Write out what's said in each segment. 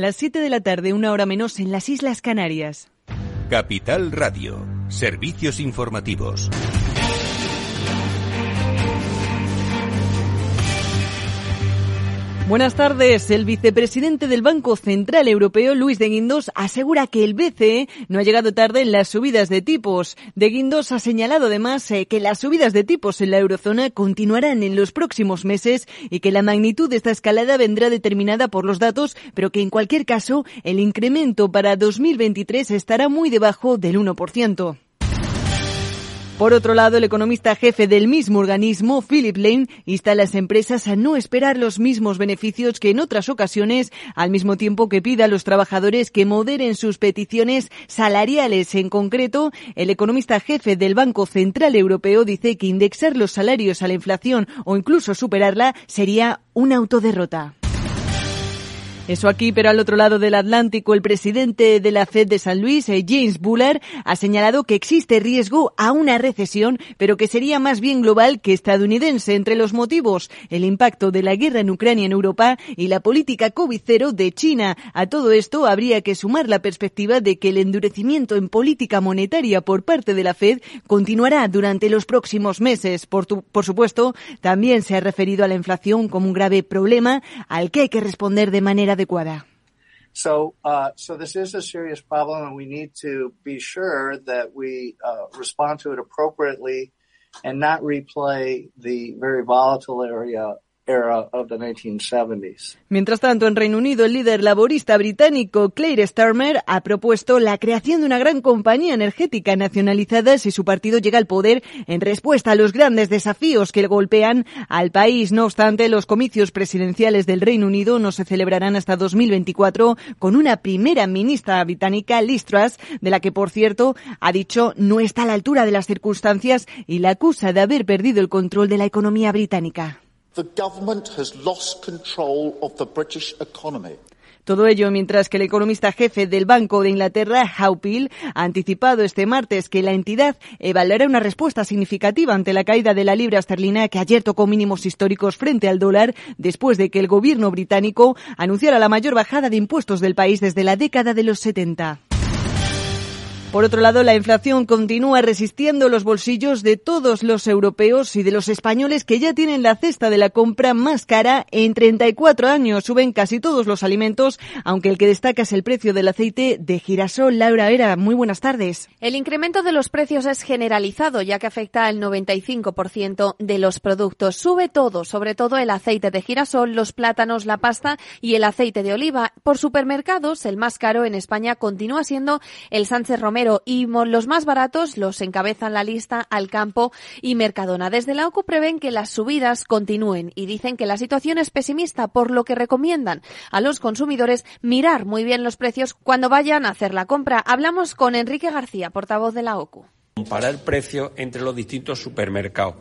Las 7 de la tarde, una hora menos en las Islas Canarias. Capital Radio, servicios informativos. Buenas tardes. El vicepresidente del Banco Central Europeo, Luis de Guindos, asegura que el BCE no ha llegado tarde en las subidas de tipos. De Guindos ha señalado además eh, que las subidas de tipos en la eurozona continuarán en los próximos meses y que la magnitud de esta escalada vendrá determinada por los datos, pero que en cualquier caso el incremento para 2023 estará muy debajo del 1%. Por otro lado, el economista jefe del mismo organismo, Philip Lane, insta a las empresas a no esperar los mismos beneficios que en otras ocasiones, al mismo tiempo que pida a los trabajadores que moderen sus peticiones salariales. En concreto, el economista jefe del Banco Central Europeo dice que indexar los salarios a la inflación o incluso superarla sería una autoderrota. Eso aquí, pero al otro lado del Atlántico, el presidente de la Fed de San Luis, eh, James Bullard, ha señalado que existe riesgo a una recesión, pero que sería más bien global que estadounidense. Entre los motivos, el impacto de la guerra en Ucrania en Europa y la política COVID-0 de China. A todo esto habría que sumar la perspectiva de que el endurecimiento en política monetaria por parte de la Fed continuará durante los próximos meses. Por, por supuesto, también se ha referido a la inflación como un grave problema al que hay que responder de manera adecuada. So, uh, so this is a serious problem, and we need to be sure that we uh, respond to it appropriately and not replay the very volatile area Mientras tanto, en Reino Unido, el líder laborista británico Claire Starmer ha propuesto la creación de una gran compañía energética nacionalizada si su partido llega al poder en respuesta a los grandes desafíos que golpean al país. No obstante, los comicios presidenciales del Reino Unido no se celebrarán hasta 2024 con una primera ministra británica, Liz de la que, por cierto, ha dicho no está a la altura de las circunstancias y la acusa de haber perdido el control de la economía británica. Todo ello mientras que el economista jefe del Banco de Inglaterra, Howpil, ha anticipado este martes que la entidad evaluará una respuesta significativa ante la caída de la libra esterlina que ayer tocó mínimos históricos frente al dólar después de que el gobierno británico anunciara la mayor bajada de impuestos del país desde la década de los 70. Por otro lado, la inflación continúa resistiendo los bolsillos de todos los europeos y de los españoles que ya tienen la cesta de la compra más cara en 34 años. Suben casi todos los alimentos, aunque el que destaca es el precio del aceite de girasol. Laura Vera, muy buenas tardes. El incremento de los precios es generalizado, ya que afecta al 95% de los productos. Sube todo, sobre todo el aceite de girasol, los plátanos, la pasta y el aceite de oliva. Por supermercados, el más caro en España continúa siendo el Sánchez Romero y los más baratos los encabezan la lista Alcampo y Mercadona. Desde la OCU prevén que las subidas continúen y dicen que la situación es pesimista, por lo que recomiendan a los consumidores mirar muy bien los precios cuando vayan a hacer la compra. Hablamos con Enrique García, portavoz de la OCU. Comparar precios entre los distintos supermercados.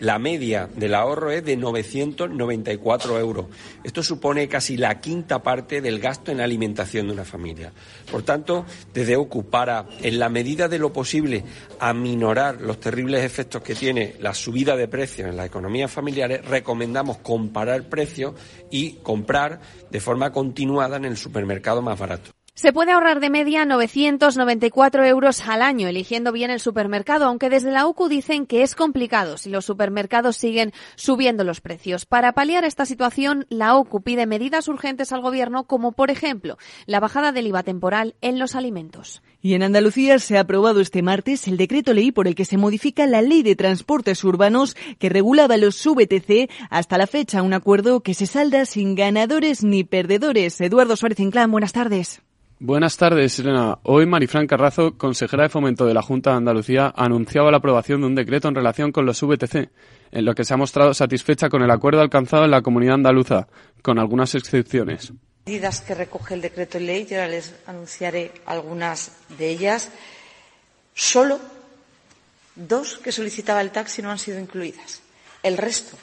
La media del ahorro es de 994 euros. Esto supone casi la quinta parte del gasto en alimentación de una familia. Por tanto, desde Ocupara, en la medida de lo posible, aminorar los terribles efectos que tiene la subida de precios en las economías familiares, recomendamos comparar precios y comprar de forma continuada en el supermercado más barato. Se puede ahorrar de media 994 euros al año eligiendo bien el supermercado, aunque desde la UCU dicen que es complicado si los supermercados siguen subiendo los precios. Para paliar esta situación, la UCU pide medidas urgentes al Gobierno, como por ejemplo la bajada del IVA temporal en los alimentos. Y en Andalucía se ha aprobado este martes el decreto ley por el que se modifica la ley de transportes urbanos que regulaba los VTC hasta la fecha, un acuerdo que se salda sin ganadores ni perdedores. Eduardo Suárez Inclán, buenas tardes. Buenas tardes, Elena. Hoy Marifran Carrazo, consejera de Fomento de la Junta de Andalucía, anunciaba la aprobación de un decreto en relación con los VTC, en lo que se ha mostrado satisfecha con el acuerdo alcanzado en la comunidad andaluza, con algunas excepciones. Medidas que recoge el decreto ley, yo ahora les anunciaré algunas de ellas. Solo dos que solicitaba el taxi no han sido incluidas. El resto,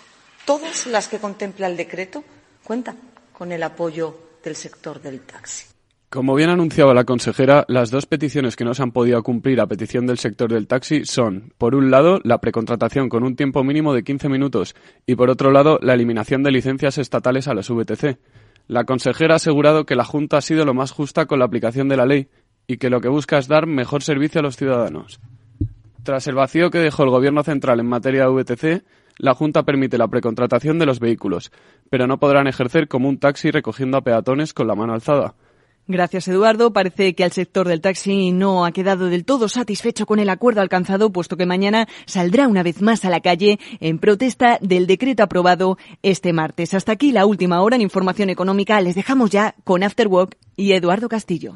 todas las que contempla el decreto, cuentan con el apoyo del sector del taxi. Como bien anunciaba la consejera, las dos peticiones que no se han podido cumplir a petición del sector del taxi son, por un lado, la precontratación con un tiempo mínimo de 15 minutos y, por otro lado, la eliminación de licencias estatales a las VTC. La consejera ha asegurado que la Junta ha sido lo más justa con la aplicación de la ley y que lo que busca es dar mejor servicio a los ciudadanos. Tras el vacío que dejó el Gobierno central en materia de VTC, la Junta permite la precontratación de los vehículos, pero no podrán ejercer como un taxi recogiendo a peatones con la mano alzada. Gracias, Eduardo. Parece que el sector del taxi no ha quedado del todo satisfecho con el acuerdo alcanzado, puesto que mañana saldrá una vez más a la calle en protesta del decreto aprobado este martes. Hasta aquí la última hora en Información Económica. Les dejamos ya con Afterwork y Eduardo Castillo.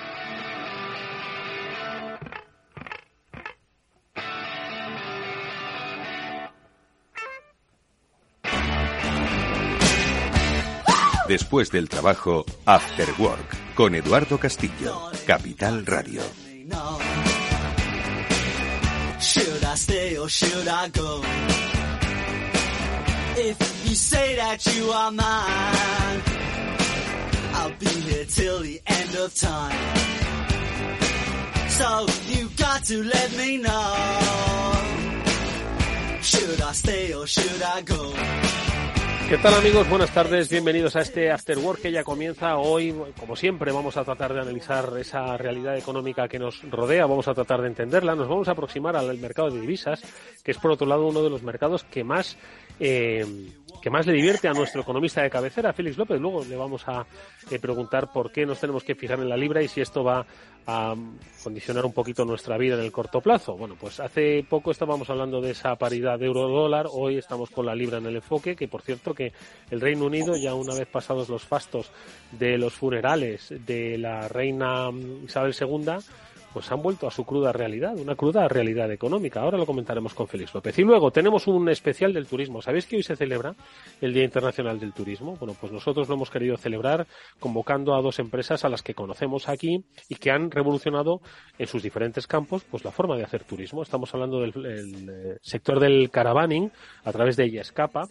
Después del trabajo, After Work, con Eduardo Castillo, Capital Radio. Should I stay or should I go? If you say that you are mine, I'll be here till the end of time. So you got to let me know. Should I stay or should I go? ¿Qué tal amigos? Buenas tardes, bienvenidos a este After Work que ya comienza. Hoy, como siempre, vamos a tratar de analizar esa realidad económica que nos rodea, vamos a tratar de entenderla, nos vamos a aproximar al mercado de divisas, que es por otro lado uno de los mercados que más eh, que más le divierte a nuestro economista de cabecera, Félix López. Luego le vamos a eh, preguntar por qué nos tenemos que fijar en la libra y si esto va a condicionar un poquito nuestra vida en el corto plazo. Bueno, pues hace poco estábamos hablando de esa paridad de euro-dólar, hoy estamos con la libra en el enfoque, que por cierto que el Reino Unido, ya una vez pasados los fastos de los funerales de la reina Isabel II, pues han vuelto a su cruda realidad, una cruda realidad económica. Ahora lo comentaremos con Félix López. Y luego tenemos un especial del turismo. ¿Sabéis que hoy se celebra el Día Internacional del Turismo? Bueno, pues nosotros lo hemos querido celebrar convocando a dos empresas a las que conocemos aquí y que han revolucionado en sus diferentes campos pues la forma de hacer turismo. Estamos hablando del eh, sector del caravaning a través de Escapa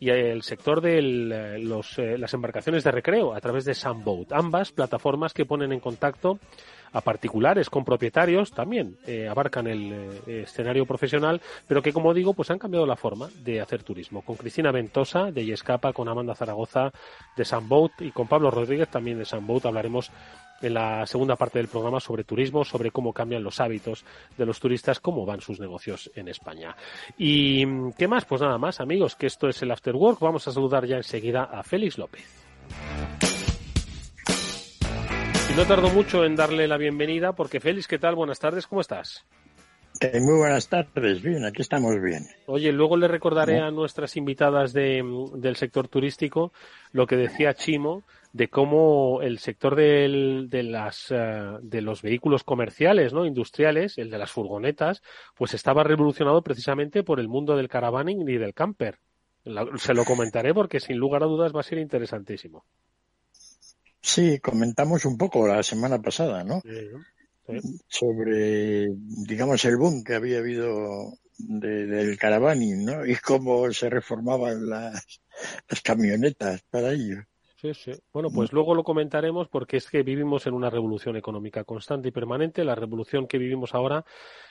y el sector de eh, eh, las embarcaciones de recreo a través de Sunboat. Ambas plataformas que ponen en contacto a particulares con propietarios también eh, abarcan el eh, escenario profesional, pero que como digo, pues han cambiado la forma de hacer turismo. Con Cristina Ventosa de Yescapa, con Amanda Zaragoza de Sunboat y con Pablo Rodríguez también de Sunboat hablaremos en la segunda parte del programa sobre turismo, sobre cómo cambian los hábitos de los turistas, cómo van sus negocios en España. ¿Y qué más? Pues nada más, amigos, que esto es el After Work. Vamos a saludar ya enseguida a Félix López. No tardo mucho en darle la bienvenida porque Félix, ¿qué tal? Buenas tardes, ¿cómo estás? Eh, muy buenas tardes, bien, aquí estamos bien. Oye, luego le recordaré a nuestras invitadas de, del sector turístico lo que decía Chimo de cómo el sector del, de, las, eh, de los vehículos comerciales, ¿no? industriales, el de las furgonetas, pues estaba revolucionado precisamente por el mundo del caravaning y del camper. se lo comentaré porque sin lugar a dudas va a ser interesantísimo. Sí, comentamos un poco la semana pasada, ¿no? Sobre, digamos, el boom que había habido del caravaning, ¿no? Y cómo se reformaban las, las camionetas para ello. Sí, sí. Bueno, pues luego lo comentaremos porque es que vivimos en una revolución económica constante y permanente. La revolución que vivimos ahora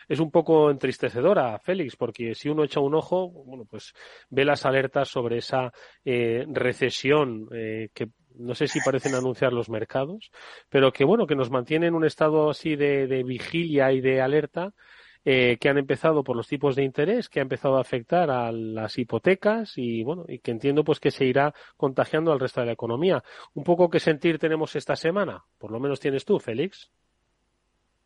es un poco entristecedora, Félix, porque si uno echa un ojo, bueno, pues ve las alertas sobre esa eh, recesión eh, que no sé si parecen anunciar los mercados, pero que bueno, que nos mantiene en un estado así de, vigilia y de alerta, eh, que han empezado por los tipos de interés, que ha empezado a afectar a las hipotecas y bueno, y que entiendo pues que se irá contagiando al resto de la economía. Un poco qué sentir tenemos esta semana, por lo menos tienes tú, Félix.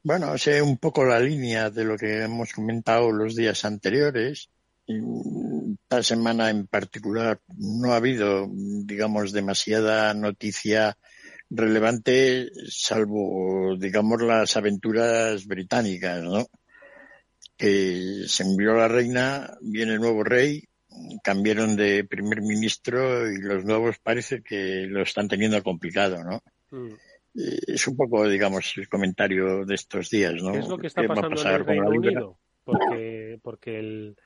Bueno, sé un poco la línea de lo que hemos comentado los días anteriores esta semana en particular no ha habido, digamos, demasiada noticia relevante, salvo, digamos, las aventuras británicas, ¿no? Que se envió la reina, viene el nuevo rey, cambiaron de primer ministro y los nuevos parece que lo están teniendo complicado, ¿no? Mm. Eh, Es un poco, digamos, el comentario de estos días, ¿no? ¿Qué es lo que está ¿Qué va a pasando en el Reino? Unido? Porque, porque el,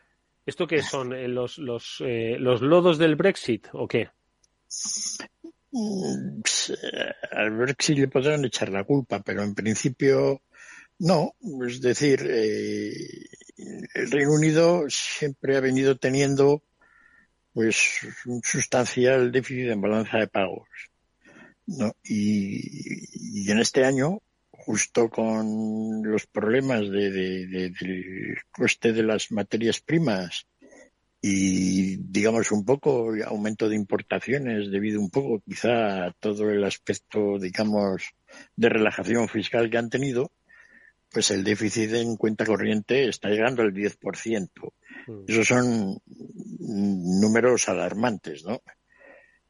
¿esto qué son? Eh, ¿Los, los, eh, ¿Los lodos del Brexit o qué? Mm, Al Brexit le podrán echar la culpa, pero en principio no. Es decir, eh, el Reino Unido siempre ha venido teniendo pues un sustancial déficit en balanza de pagos. ¿no? Y, y en este año, justo con los problemas de, de- de- del coste de las materias primas y digamos un poco aumento de importaciones debido un poco quizá a todo el aspecto digamos de relajación fiscal que han tenido pues el déficit en cuenta corriente está llegando al 10%. Esos son mm, números alarmantes, ¿no?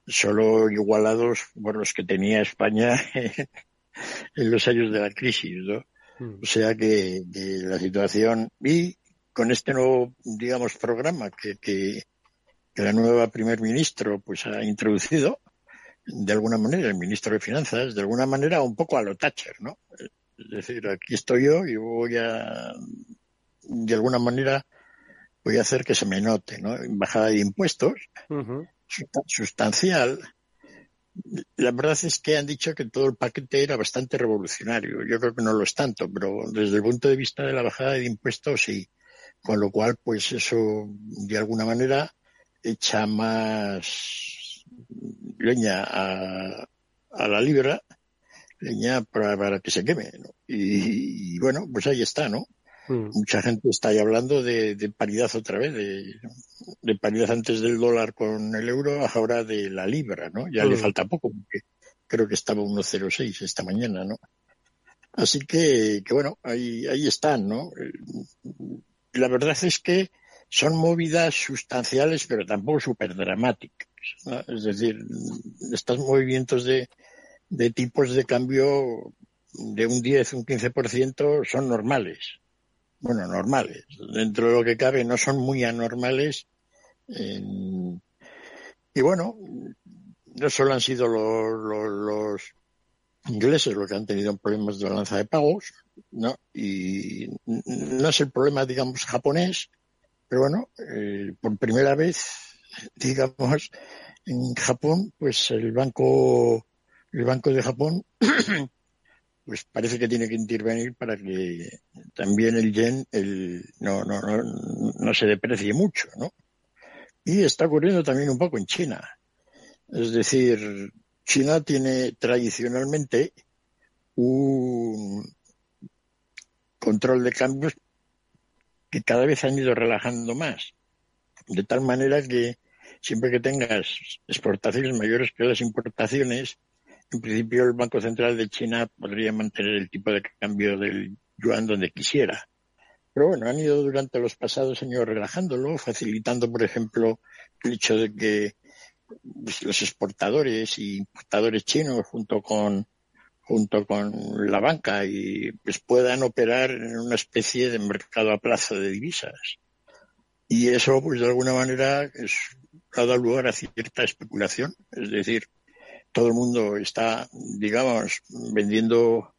Solo igualados por los que tenía España en los años de la crisis, ¿no? O sea que, que la situación y con este nuevo, digamos, programa que, que, que la nueva primer ministro pues ha introducido, de alguna manera, el ministro de Finanzas, de alguna manera un poco a lo Thatcher, ¿no? Es decir, aquí estoy yo y voy a, de alguna manera, voy a hacer que se me note, ¿no? Bajada de impuestos, sustancial. La verdad es que han dicho que todo el paquete era bastante revolucionario. Yo creo que no lo es tanto, pero desde el punto de vista de la bajada de impuestos sí. Con lo cual, pues eso, de alguna manera, echa más leña a, a la libra, leña para, para que se queme, ¿no? Y, y bueno, pues ahí está, ¿no? Mucha gente está ahí hablando de, de paridad otra vez, de, de paridad antes del dólar con el euro, ahora de la libra, ¿no? Ya le Mm. falta poco, porque creo que estaba 1.06 esta mañana, ¿no? Así que, que bueno, ahí, ahí están, ¿no? Eh, La verdad es que son movidas sustanciales, pero tampoco súper dramáticas. ¿no? Es decir, estos movimientos de, de tipos de cambio de un 10, un 15% son normales. Bueno, normales. Dentro de lo que cabe no son muy anormales. Y bueno, no solo han sido los, los, los ingleses los que han tenido problemas de balanza de pagos, ¿no? Y no es el problema, digamos, japonés, pero bueno, eh, por primera vez, digamos, en Japón, pues el banco, el banco de Japón, pues parece que tiene que intervenir para que también el yen el, no, no, no, no se deprecie mucho, ¿no? Y está ocurriendo también un poco en China. Es decir, China tiene tradicionalmente un control de cambios que cada vez han ido relajando más. De tal manera que siempre que tengas exportaciones mayores que las importaciones, en principio el Banco Central de China podría mantener el tipo de cambio del yuan donde quisiera. Pero bueno, han ido durante los pasados años relajándolo, facilitando, por ejemplo, el hecho de que pues, los exportadores y importadores chinos junto con junto con la banca y pues puedan operar en una especie de mercado a plazo de divisas. Y eso, pues de alguna manera, ha dado lugar a cierta especulación. Es decir, todo el mundo está, digamos, vendiendo,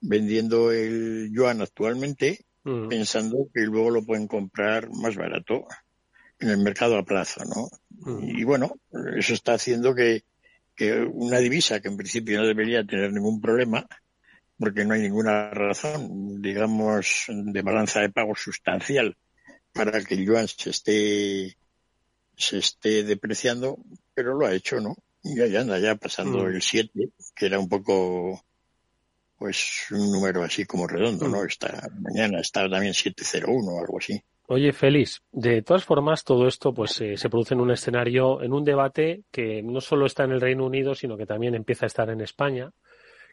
vendiendo el yuan actualmente, pensando que luego lo pueden comprar más barato en el mercado a plazo, ¿no? Y bueno, eso está haciendo que, que una divisa que en principio no debería tener ningún problema, porque no hay ninguna razón, digamos, de balanza de pago sustancial para que el yuan se esté, se esté depreciando, pero lo ha hecho, ¿no? Y ya anda ya pasando Mm. el 7, que era un poco, pues, un número así como redondo, ¿no? Esta mañana está también 701 o algo así. Oye, Félix, de todas formas, todo esto pues eh, se produce en un escenario, en un debate que no solo está en el Reino Unido, sino que también empieza a estar en España,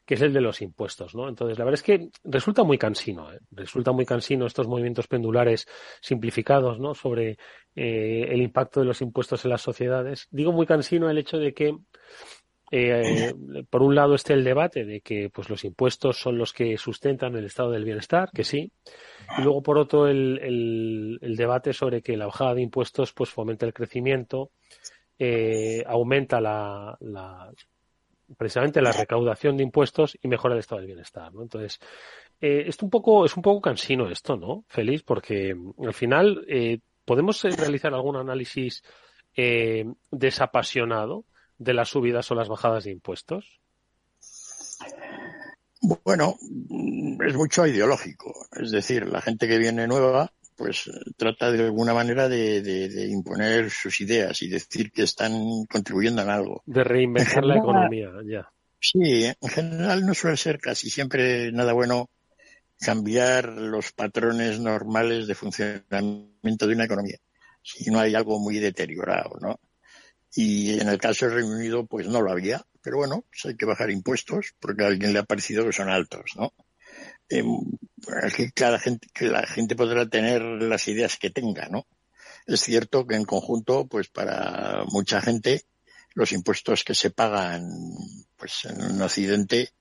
que es el de los impuestos, ¿no? Entonces, la verdad es que resulta muy cansino, ¿eh? resulta muy cansino estos movimientos pendulares simplificados, ¿no? Sobre eh, el impacto de los impuestos en las sociedades. Digo muy cansino el hecho de que eh, por un lado está el debate de que pues los impuestos son los que sustentan el estado del bienestar, que sí, y luego por otro el, el, el debate sobre que la bajada de impuestos pues fomenta el crecimiento, eh, aumenta la, la, precisamente la recaudación de impuestos y mejora el estado del bienestar, ¿no? Entonces, eh, es un poco es un poco cansino esto, ¿no? Feliz, porque mm, al final eh, podemos realizar algún análisis eh, desapasionado de las subidas o las bajadas de impuestos? Bueno, es mucho ideológico. Es decir, la gente que viene nueva, pues trata de alguna manera de, de, de imponer sus ideas y decir que están contribuyendo en algo. De reinventar En la economía, ya. Sí, en general no suele ser casi siempre nada bueno cambiar los patrones normales de funcionamiento de una economía, si no hay algo muy deteriorado, ¿no? Y en el caso del Reino Unido, pues no lo había, pero bueno, pues hay que bajar impuestos porque a alguien le ha parecido que son altos, ¿no? Eh, que cada gente, que la gente podrá tener las ideas que tenga, ¿no? Es cierto que en conjunto, pues para mucha gente, los impuestos que se pagan, pues en Occidente,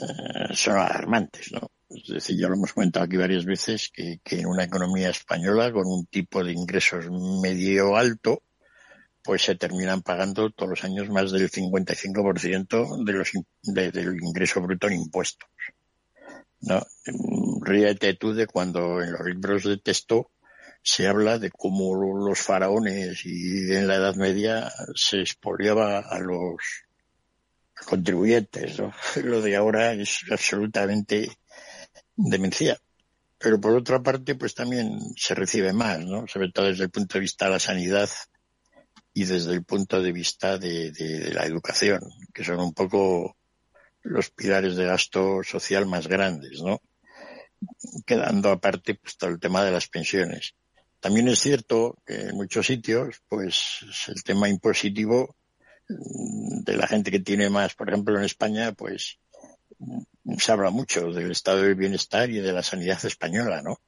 eh, son alarmantes, ¿no? Es decir, ya lo hemos comentado aquí varias veces que, que en una economía española con un tipo de ingresos medio alto, pues se terminan pagando todos los años más del 55% de los, de, del ingreso bruto en impuestos. ¿No? Ríete tú de cuando en los libros de texto se habla de cómo los faraones y en la Edad Media se expoliaba a los contribuyentes. ¿no? Lo de ahora es absolutamente demencial. Pero por otra parte, pues también se recibe más, ¿no? Sobre todo desde el punto de vista de la sanidad y desde el punto de vista de, la educación, que son un poco los pilares de gasto social más grandes, ¿no? Quedando aparte pues todo el tema de las pensiones. También es cierto que en muchos sitios, pues el tema impositivo de la gente que tiene más, por ejemplo en España, pues se habla mucho del estado del bienestar y de la sanidad española, ¿no?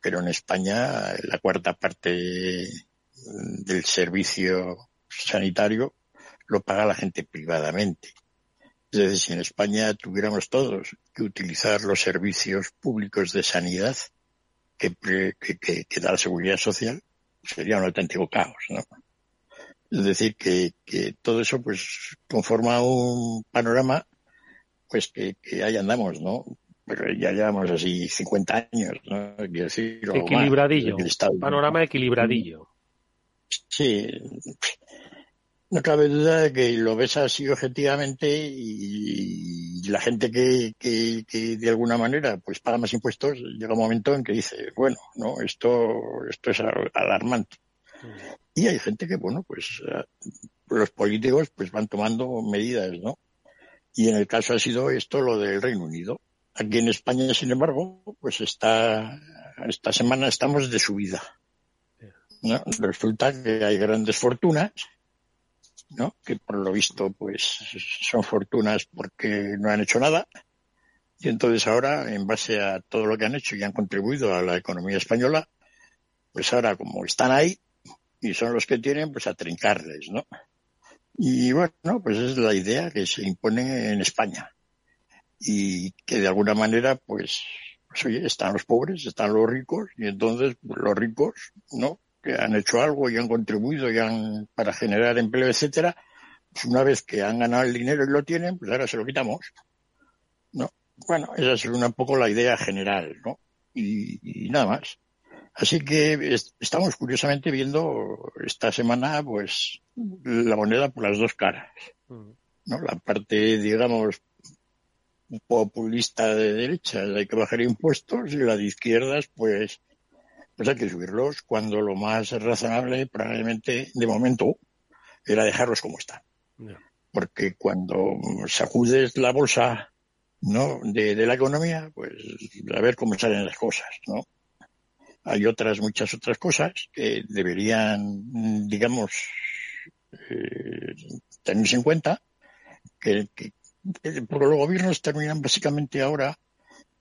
Pero en España la cuarta parte del servicio sanitario lo paga la gente privadamente. Es decir, si en España tuviéramos todos que utilizar los servicios públicos de sanidad que, que, que, que da la seguridad social, sería un auténtico caos, ¿no? Es decir, que, que todo eso pues conforma un panorama pues que, que ahí andamos, ¿no? Pero ya llevamos así 50 años, ¿no? Quiero decir, equilibradillo. Panorama equilibradillo. Sí. No cabe duda de que lo ves así objetivamente y, la gente que, que, que, de alguna manera pues paga más impuestos llega un momento en que dice, bueno, no, esto, esto es alarmante. Y hay gente que, bueno, pues los políticos pues van tomando medidas, ¿no? Y en el caso ha sido esto lo del Reino Unido. Aquí en España, sin embargo, pues está, esta semana estamos de subida. ¿no? Resulta que hay grandes fortunas, ¿no? Que por lo visto, pues son fortunas porque no han hecho nada. Y entonces ahora, en base a todo lo que han hecho y han contribuido a la economía española, pues ahora como están ahí y son los que tienen, pues a trincarles, ¿no? Y bueno, pues es la idea que se impone en España. Y que de alguna manera, pues, pues oye, están los pobres, están los ricos, y entonces pues, los ricos, ¿no? Que han hecho algo y han contribuido y han, para generar empleo, etcétera, pues una vez que han ganado el dinero y lo tienen, pues ahora se lo quitamos. ¿No? Bueno, esa es un poco la idea general, ¿no? Y, y nada más. Así que estamos curiosamente viendo esta semana, pues, la moneda por las dos caras. ¿no? La parte, digamos, populista de derechas hay que bajar impuestos y la de izquierdas, pues, pues hay que subirlos cuando lo más razonable probablemente de momento era dejarlos como están. Yeah. Porque cuando sacudes la bolsa ¿no? De, de, la economía, pues a ver cómo salen las cosas, ¿no? Hay otras, muchas otras cosas que deberían, digamos, eh, tenerse en cuenta, que, que, porque los gobiernos terminan básicamente ahora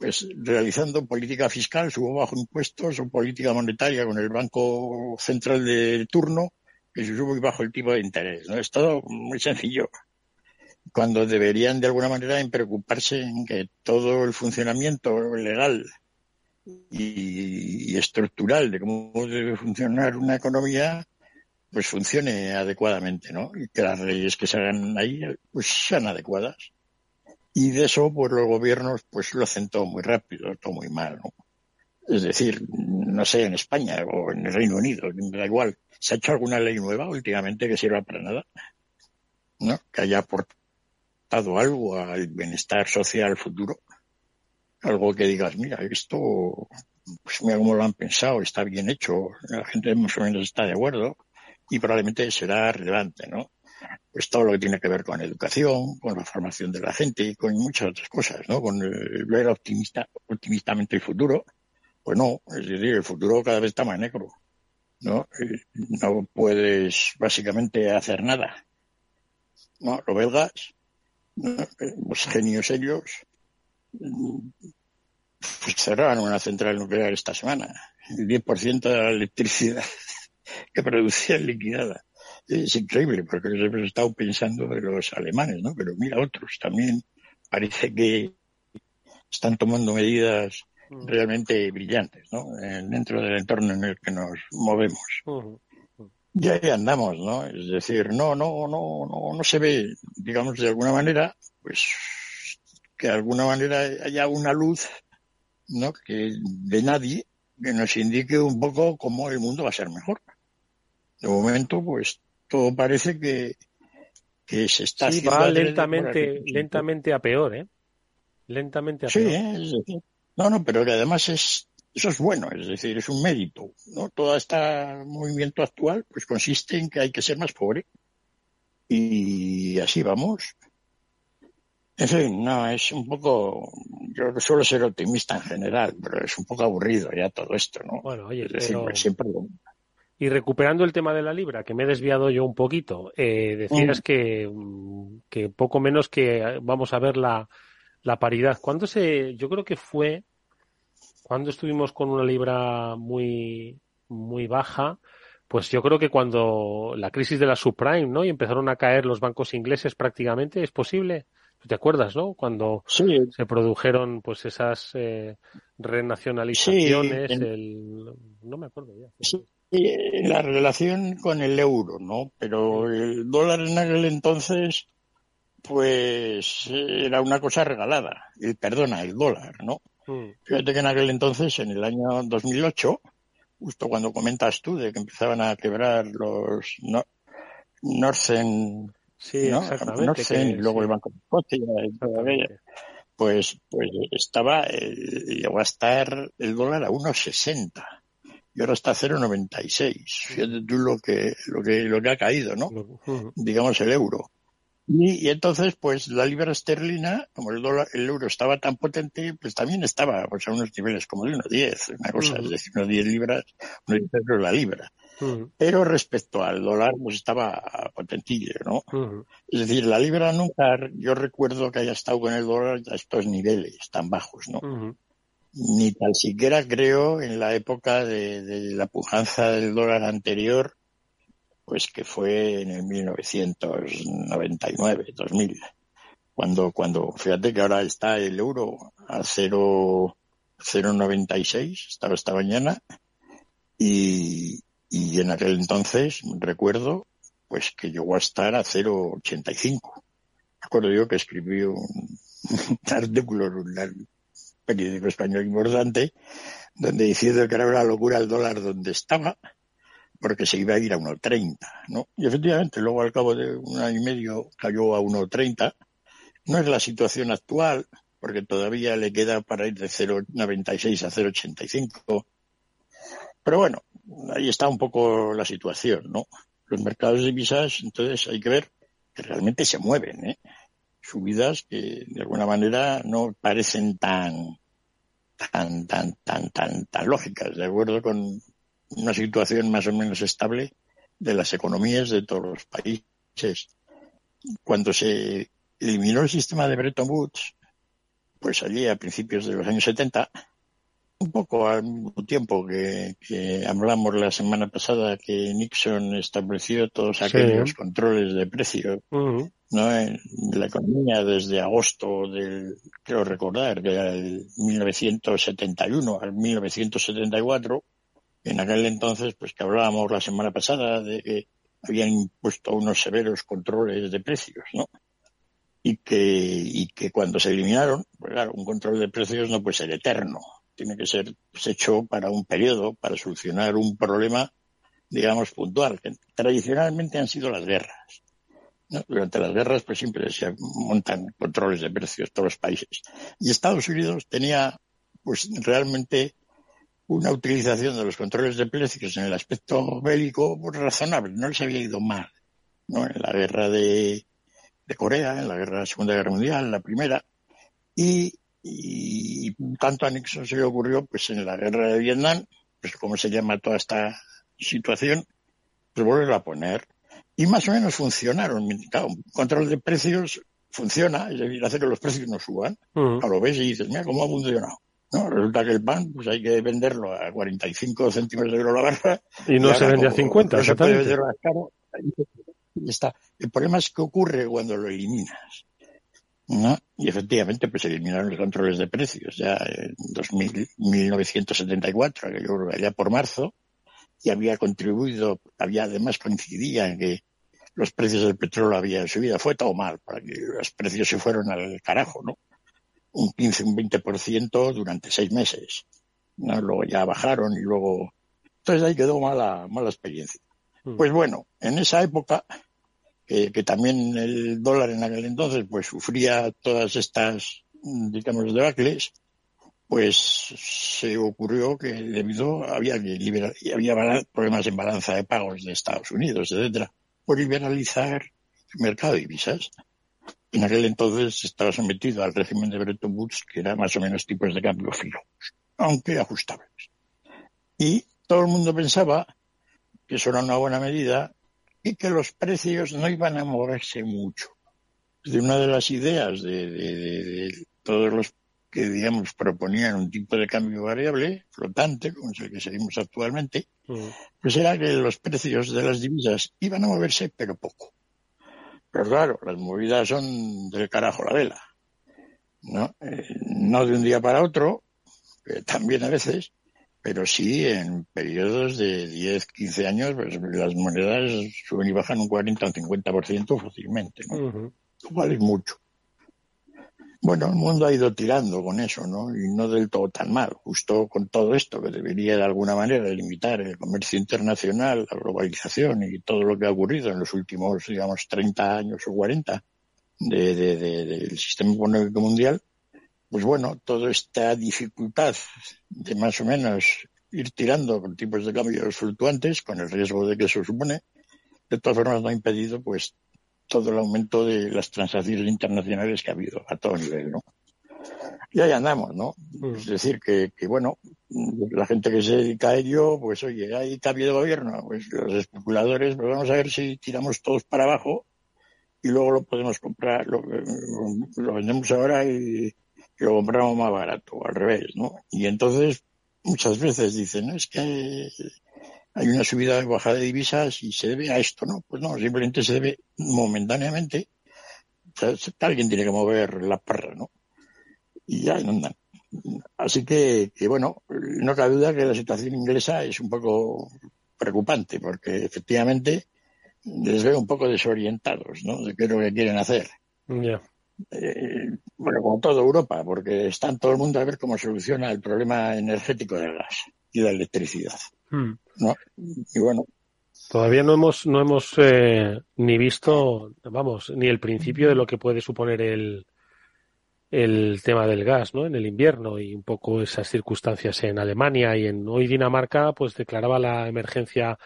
pues realizando política fiscal, subo bajo impuestos o política monetaria con el Banco Central de turno, que se sube bajo el tipo de interés. ¿no? Es todo muy sencillo. cuando deberían de alguna manera preocuparse en que todo el funcionamiento legal y, y estructural de cómo debe funcionar una economía pues funcione adecuadamente, ¿no? Y que las leyes que se hagan ahí pues sean adecuadas. Y de eso, pues los gobiernos pues lo hacen todo muy rápido, todo muy mal, ¿no? Es decir, no sé, en España o en el Reino Unido, da igual. ¿Se ha hecho alguna ley nueva últimamente que sirva para nada? ¿No? Que haya aportado algo al bienestar social futuro. Algo que digas, mira, esto, pues mira cómo lo han pensado, está bien hecho, la gente más o menos está de acuerdo y probablemente será relevante, ¿no? Pues todo lo que tiene que ver con educación, con la formación de la gente y con muchas otras cosas, ¿no? Con el, ver optimista, optimistamente el futuro. Pues no, es decir, el futuro cada vez está más negro, ¿no? No puedes básicamente hacer nada. ¿No? Los belgas, ¿no? los genios ellos, pues cerraron una central nuclear esta semana. El 10% de la electricidad que producía liquidada. Es increíble, porque hemos estado pensando de los alemanes, ¿no? Pero mira, otros también parece que están tomando medidas realmente brillantes, ¿no? Dentro del entorno en el que nos movemos. Y ahí andamos, ¿no? Es decir, no, no, no, no, no se ve, digamos, de alguna manera, pues, que de alguna manera haya una luz, ¿no? Que de nadie que nos indique un poco cómo el mundo va a ser mejor. De momento, pues parece que, que se está sí, va lentamente, lentamente a peor, ¿eh? Lentamente a Sí, peor. Es decir, no, no, pero que además es, eso es bueno, es decir, es un mérito, ¿no? Todo este movimiento actual, pues consiste en que hay que ser más pobre. Y así vamos. En fin, no, es un poco, yo suelo ser optimista en general, pero es un poco aburrido ya todo esto, ¿no? Bueno, oye, es decir, pero- siempre lo. Y recuperando el tema de la libra, que me he desviado yo un poquito, eh, decías Mm. que, mm, que poco menos que vamos a ver la, la paridad. ¿Cuándo se, yo creo que fue cuando estuvimos con una libra muy, muy baja, pues yo creo que cuando la crisis de la subprime, ¿no? Y empezaron a caer los bancos ingleses prácticamente, ¿es posible? ¿Tú te acuerdas, no? Cuando Sí, se produjeron pues esas eh, renacionalizaciones, Sí, el, no me acuerdo ya. Sí, eh, la relación con el euro, ¿no? Pero el dólar en aquel entonces, pues eh, era una cosa regalada. El, perdona, el dólar, ¿no? Mm. Fíjate que en aquel entonces, en el año 2008, justo cuando comentas tú de que empezaban a quebrar los no, Northern, Sí, ¿no? Northern que- y luego sí, el Banco de Escocia y todo aquello, pues, pues estaba, eh, llegó a estar el dólar a 1,60 y ahora está a 0,96. Fíjate tú lo que, lo que, lo que ha caído, ¿no? Digamos el euro. Y, y entonces, pues la libra esterlina, como el dólar, el euro estaba tan potente, pues también estaba pues, a unos niveles como de 1,10, una cosa, Ujú. es decir, unos 10 libras, unos 10 euros la libra. Pero respecto al dólar, pues estaba potentillo, ¿no? Es decir, la libra nunca, yo recuerdo que haya estado con el dólar a estos niveles tan bajos, ¿no? Ni tan siquiera creo en la época de, de la pujanza del dólar anterior, pues que fue en el 1999, 2000, cuando, cuando, fíjate que ahora está el euro a 0, 0,96, estaba esta mañana, y, y en aquel entonces recuerdo, pues que llegó a estar a 0,85. Recuerdo yo que escribí un, un artículo en un periódico español importante, donde diciendo que era una locura el dólar donde estaba, porque se iba a ir a 1,30, ¿no? Y efectivamente, luego al cabo de un año y medio cayó a 1,30. No es la situación actual, porque todavía le queda para ir de 0,96 a 0,85. Pero bueno, ahí está un poco la situación, ¿no? Los mercados de divisas, entonces hay que ver que realmente se mueven, ¿eh? Subidas que de alguna manera no parecen tan, tan, tan, tan, tan, tan lógicas, de acuerdo con una situación más o menos estable de las economías de todos los países. Cuando se eliminó el sistema de Bretton Woods, pues allí a principios de los años 70, un poco al mismo tiempo que, que hablamos la semana pasada que Nixon estableció todos aquellos controles de precio Ujú. ¿no? en la economía desde agosto del, creo recordar, del 1971 al 1974. En aquel entonces, pues que hablábamos la semana pasada de que habían impuesto unos severos controles de precios, ¿no? Y que, y que cuando se eliminaron, pues claro, un control de precios no puede ser eterno. Tiene que ser pues, hecho para un periodo, para solucionar un problema, digamos, puntual, tradicionalmente han sido las guerras. Durante las guerras, pues siempre se montan controles de precios todos los países. Y Estados Unidos tenía, pues realmente una utilización de los controles de precios en el aspecto bélico pues, razonable, no les había ido mal. ¿no? En la guerra de, de Corea, en la guerra, Segunda Guerra Mundial, la primera, y, y tanto a Nixon se le ocurrió, pues en la guerra de Vietnam, pues como se llama toda esta situación, pues volverlo a poner. Y más o menos funcionaron. Claro, control de precios funciona, es decir, hace que los precios no suban. A lo ves y dices, mira cómo ha funcionado. ¿no? Resulta que el pan, pues hay que venderlo a 45 céntimos de euro la barra. Y no se vende a como 50, No se puede exactamente. caro. está. El problema es que ocurre cuando lo eliminas. ¿No? Y efectivamente, pues se eliminaron los controles de precios ya en 2000, 1974, que yo creo que allá por marzo, y había contribuido, había además coincidía en que los precios del petróleo habían subido. Fue todo mal, para que los precios se fueron al carajo, ¿no? Un 15, un 20% durante seis meses. ¿no? Luego ya bajaron y luego... Entonces ahí quedó mala, mala experiencia. Pues bueno, en esa época, que, también el dólar en aquel entonces pues sufría todas estas, digamos, debacles, pues se ocurrió que debido había había problemas en balanza de pagos de Estados Unidos, etcétera, por liberalizar el mercado de divisas. En aquel entonces estaba sometido al régimen de Bretton Woods, que era más o menos tipos de cambio fijos, aunque ajustables. Y todo el mundo pensaba que eso era una buena medida y que los precios no iban a moverse mucho. De una de las ideas de, de- de- de todos los que, digamos, proponían un tipo de cambio variable, flotante, como es el que seguimos actualmente, Ujú. pues era que los precios de las divisas iban a moverse, pero poco. Pero claro, las movidas son del carajo la vela. ¿no? Eh, no de un día para otro, eh, también a veces, pero sí en periodos de 10, 15 años, pues las monedas suben y bajan un 40 o un 50% fácilmente, ¿no? Lo cual es mucho. Bueno, el mundo ha ido tirando con eso, ¿no? Y no del todo tan mal. Justo con todo esto, que debería de alguna manera limitar el comercio internacional, la globalización y todo lo que ha ocurrido en los últimos, digamos, 30 años o 40 de, de- de- del sistema económico mundial, pues bueno, toda esta dificultad de más o menos ir tirando con tipos de cambios fluctuantes, con el riesgo de que eso supone, de todas formas no ha impedido pues todo el aumento de las transacciones internacionales que ha habido a todo nivel, ¿no? Y ahí andamos, ¿no? Es decir, que, que, bueno, la gente que se dedica a ello, pues oye, hay cambio de gobierno, pues los especuladores, pues vamos a ver si tiramos todos para abajo y luego lo podemos comprar, lo, lo vendemos ahora y, lo compramos más barato, al revés, ¿no? Y entonces muchas veces dicen, "No, es que hay una subida y bajada de divisas y se debe a esto, ¿no? Pues no, simplemente se debe momentáneamente. O alguien tiene que mover la parra, ¿no? Y ya andan. Así que, que, bueno, no cabe duda que la situación inglesa es un poco preocupante, porque efectivamente les veo un poco desorientados, ¿no? De qué es lo que quieren hacer. Ya. Eh, bueno, como toda Europa, porque están todo el mundo a ver cómo soluciona el problema energético del gas y de la electricidad, Mm. ¿no? Y bueno, Todavía no hemos, no hemos eh, ni visto, vamos, ni el principio de lo que puede suponer el, el tema del gas, ¿no? En el invierno y un poco esas circunstancias en Alemania y en hoy Dinamarca, pues declaraba la emergencia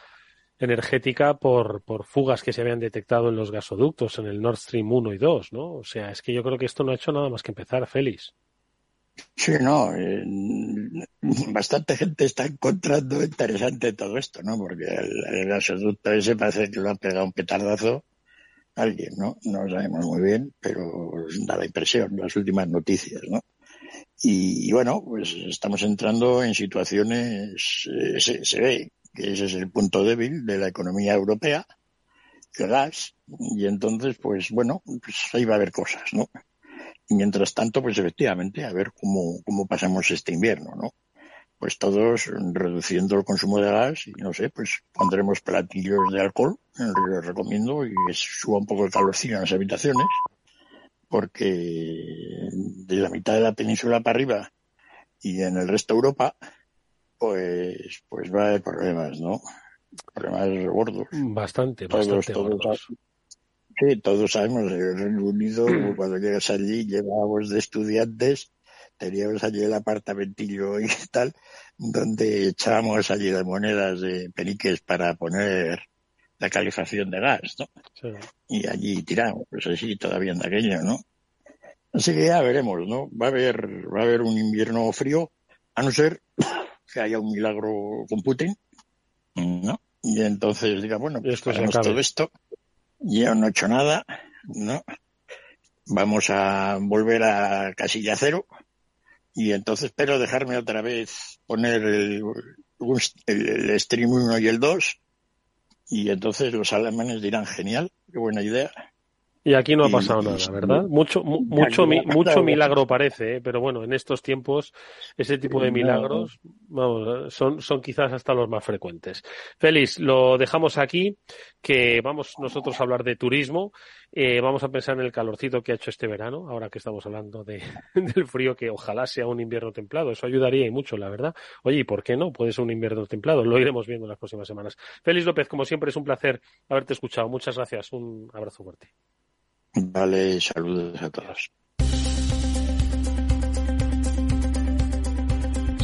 energética por, por fugas que se habían detectado en los gasoductos, en el Nord Stream 1 y 2, ¿no? O sea, es que yo creo que esto no ha hecho nada más que empezar, Félix. Sí, no, eh, bastante gente está encontrando interesante todo esto, ¿no? Porque el, el gasoducto ese parece que lo ha pegado un petardazo alguien, ¿no? No lo sabemos muy bien, pero da la impresión, las últimas noticias, ¿no? Y, bueno, pues estamos entrando en situaciones, eh, se, se, ve que ese es el punto débil de la economía europea, el gas, y entonces, pues bueno, pues ahí va a haber cosas, ¿no? Y mientras tanto, pues efectivamente, a ver cómo, cómo pasamos este invierno, ¿no? Pues todos reduciendo el consumo de gas y no sé, pues pondremos platillos de alcohol, les recomiendo, y suba un poco el calorcillo en las habitaciones, porque de la mitad de la península para arriba y en el resto de Europa, pues, pues va a haber problemas, ¿no? Problemas gordos. Bastante, todos, bastante todos, gordos. Sí, todos sabemos, en el Reino Unido, Mm. cuando llegas allí, llevábamos de estudiantes, teníamos allí el apartamentillo y tal, donde echábamos allí las monedas de peniques para poner la calefacción de gas, ¿no? Sí. Y allí tiramos, pues así todavía en aquello, ¿no? Así que ya veremos, ¿no? Va a haber, va a haber un invierno frío, a no ser que haya un milagro con Putin, ¿no? Y entonces diga, bueno, pues Esto se todo esto, ya no he hecho nada, ¿no? Vamos a volver a casilla cero y entonces espero dejarme otra vez poner el, el, el stream 1 y el 2 y entonces los alemanes dirán genial, qué buena idea. Y aquí no ha pasado y- nada, ¿verdad? Mucho, mu- mucho, mi- mucho milagro parece, ¿eh? pero bueno, en estos tiempos ese tipo de milagros, vamos, son, son quizás hasta los más frecuentes. Félix, lo dejamos aquí, que vamos nosotros a hablar de turismo, eh, vamos a pensar en el calorcito que ha hecho este verano, ahora que estamos hablando de, del frío, que ojalá sea un invierno templado, eso ayudaría y mucho, la verdad. Oye, ¿y por qué no? Puede ser un invierno templado, lo iremos viendo en las próximas semanas. Félix López, como siempre, es un placer haberte escuchado. Muchas gracias, un abrazo fuerte. Vale, saludos a todos.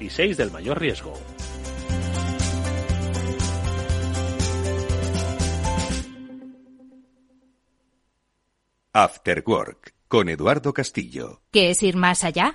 y 6 del mayor riesgo. After Work con Eduardo Castillo. ¿Qué es ir más allá?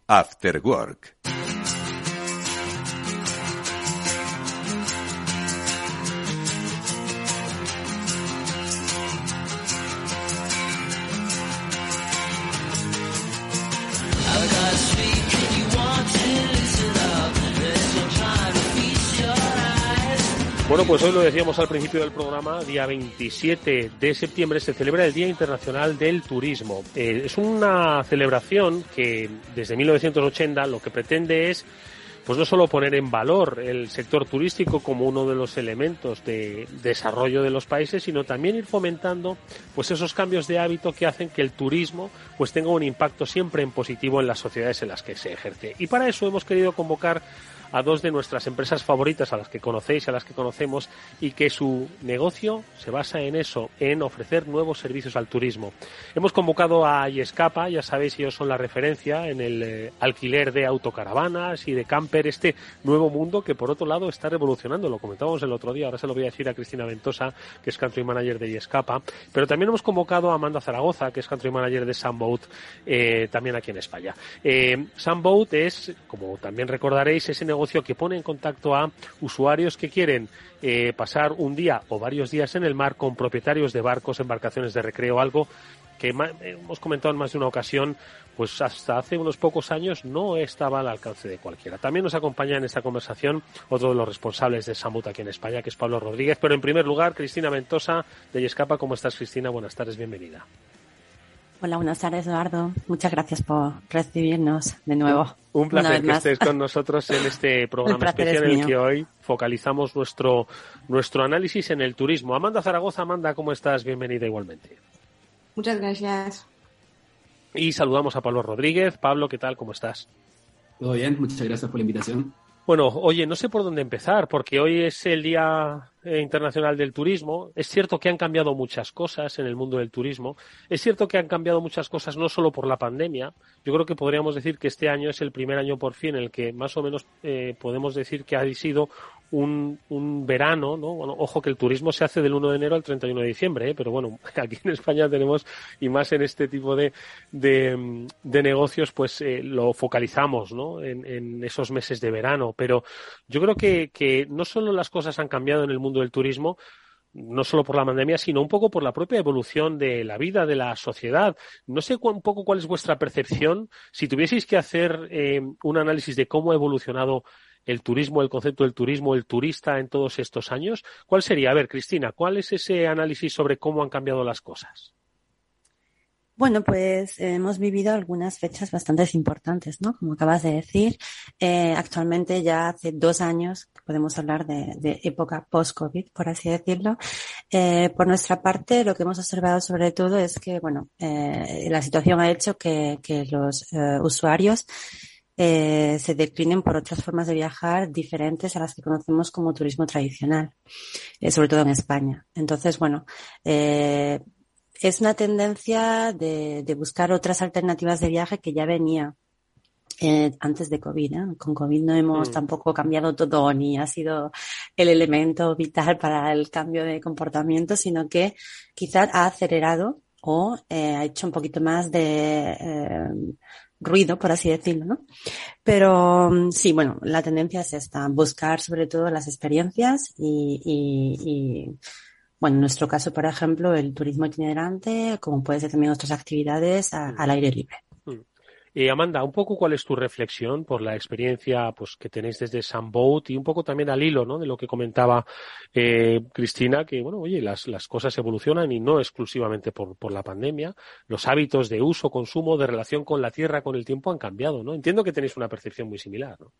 After Work. Bueno, pues hoy lo decíamos al principio del programa, día 27 de septiembre se celebra el Día Internacional del Turismo. Eh, es una celebración que desde 1980 lo que pretende es pues no solo poner en valor el sector turístico como uno de los elementos de desarrollo de los países, sino también ir fomentando pues esos cambios de hábito que hacen que el turismo pues tenga un impacto siempre en positivo en las sociedades en las que se ejerce. Y para eso hemos querido convocar a dos de nuestras empresas favoritas, a las que conocéis, a las que conocemos, y que su negocio se basa en eso, en ofrecer nuevos servicios al turismo. Hemos convocado a Yescapa, ya sabéis, ellos son la referencia en el eh, alquiler de autocaravanas y de camper, este nuevo mundo que por otro lado está revolucionando, lo comentábamos el otro día, ahora se lo voy a decir a Cristina Ventosa, que es country manager de Yescapa, pero también hemos convocado a Amanda Zaragoza, que es country manager de Sunboat, eh, también aquí en España. Eh, Sunboat es, como también recordaréis, ese negocio que pone en contacto a usuarios que quieren eh, pasar un día o varios días en el mar con propietarios de barcos, embarcaciones de recreo, algo que hemos comentado en más de una ocasión, pues hasta hace unos pocos años no estaba al alcance de cualquiera. También nos acompaña en esta conversación otro de los responsables de Samut aquí en España, que es Pablo Rodríguez. Pero en primer lugar, Cristina Ventosa de Yescapa. ¿Cómo estás, Cristina? Buenas tardes, bienvenida. Hola, buenas tardes, Eduardo. Muchas gracias por recibirnos de nuevo. Un placer que estés con nosotros en este programa especial en el que hoy focalizamos nuestro, nuestro análisis en el turismo. Amanda Zaragoza, Amanda, ¿cómo estás? Bienvenida igualmente. Muchas gracias. Y saludamos a Pablo Rodríguez. Pablo, ¿qué tal? ¿Cómo estás? Todo bien, muchas gracias por la invitación. Bueno, oye, no sé por dónde empezar, porque hoy es el Día eh, Internacional del Turismo. Es cierto que han cambiado muchas cosas en el mundo del turismo. Es cierto que han cambiado muchas cosas no solo por la pandemia. Yo creo que podríamos decir que este año es el primer año por fin en el que más o menos eh, podemos decir que ha sido un, un verano, ¿no? Bueno, ojo que el turismo se hace del 1 de enero al 31 de diciembre, ¿eh? pero bueno, aquí en España tenemos, y más en este tipo de, de, de negocios, pues eh, lo focalizamos, ¿no? En, en, esos meses de verano. Pero yo creo que, que no solo las cosas han cambiado en el mundo del turismo, no solo por la pandemia, sino un poco por la propia evolución de la vida, de la sociedad. No sé un poco cuál es vuestra percepción. Si tuvieseis que hacer eh, un análisis de cómo ha evolucionado el turismo, el concepto del turismo, el turista en todos estos años, ¿cuál sería? A ver, Cristina, ¿cuál es ese análisis sobre cómo han cambiado las cosas? Bueno, pues eh, hemos vivido algunas fechas bastante importantes, ¿no? Como acabas de decir, eh, actualmente ya hace dos años podemos hablar de, época post-COVID, por así decirlo. Eh, por nuestra parte, lo que hemos observado sobre todo es que, bueno, la situación ha hecho que, los usuarios eh, se declinen por otras formas de viajar diferentes a las que conocemos como turismo tradicional, eh, sobre todo en España. Entonces, bueno, eh, es una tendencia de, de, buscar otras alternativas de viaje que ya venía eh, antes de COVID. ¿eh? Con COVID no hemos mm. tampoco cambiado todo ni ha sido el elemento vital para el cambio de comportamiento, sino que quizás ha acelerado o eh, ha hecho un poquito más de eh, ruido, por así decirlo, ¿no? Pero mm, sí, bueno, la tendencia es esta, buscar sobre todo las experiencias y, y, y bueno, en nuestro caso, por ejemplo, el turismo itinerante, como puede ser también otras actividades al aire libre. Eh, Amanda, un poco cuál es tu reflexión por la experiencia pues, que tenéis desde Sunboat y un poco también al hilo de lo que comentaba eh, Cristina, que bueno, oye, las, las cosas evolucionan y no exclusivamente por, por la pandemia. Los hábitos de uso, consumo, de relación con la tierra, con el tiempo han cambiado, ¿no? Entiendo que tenéis una percepción muy similar, ¿no?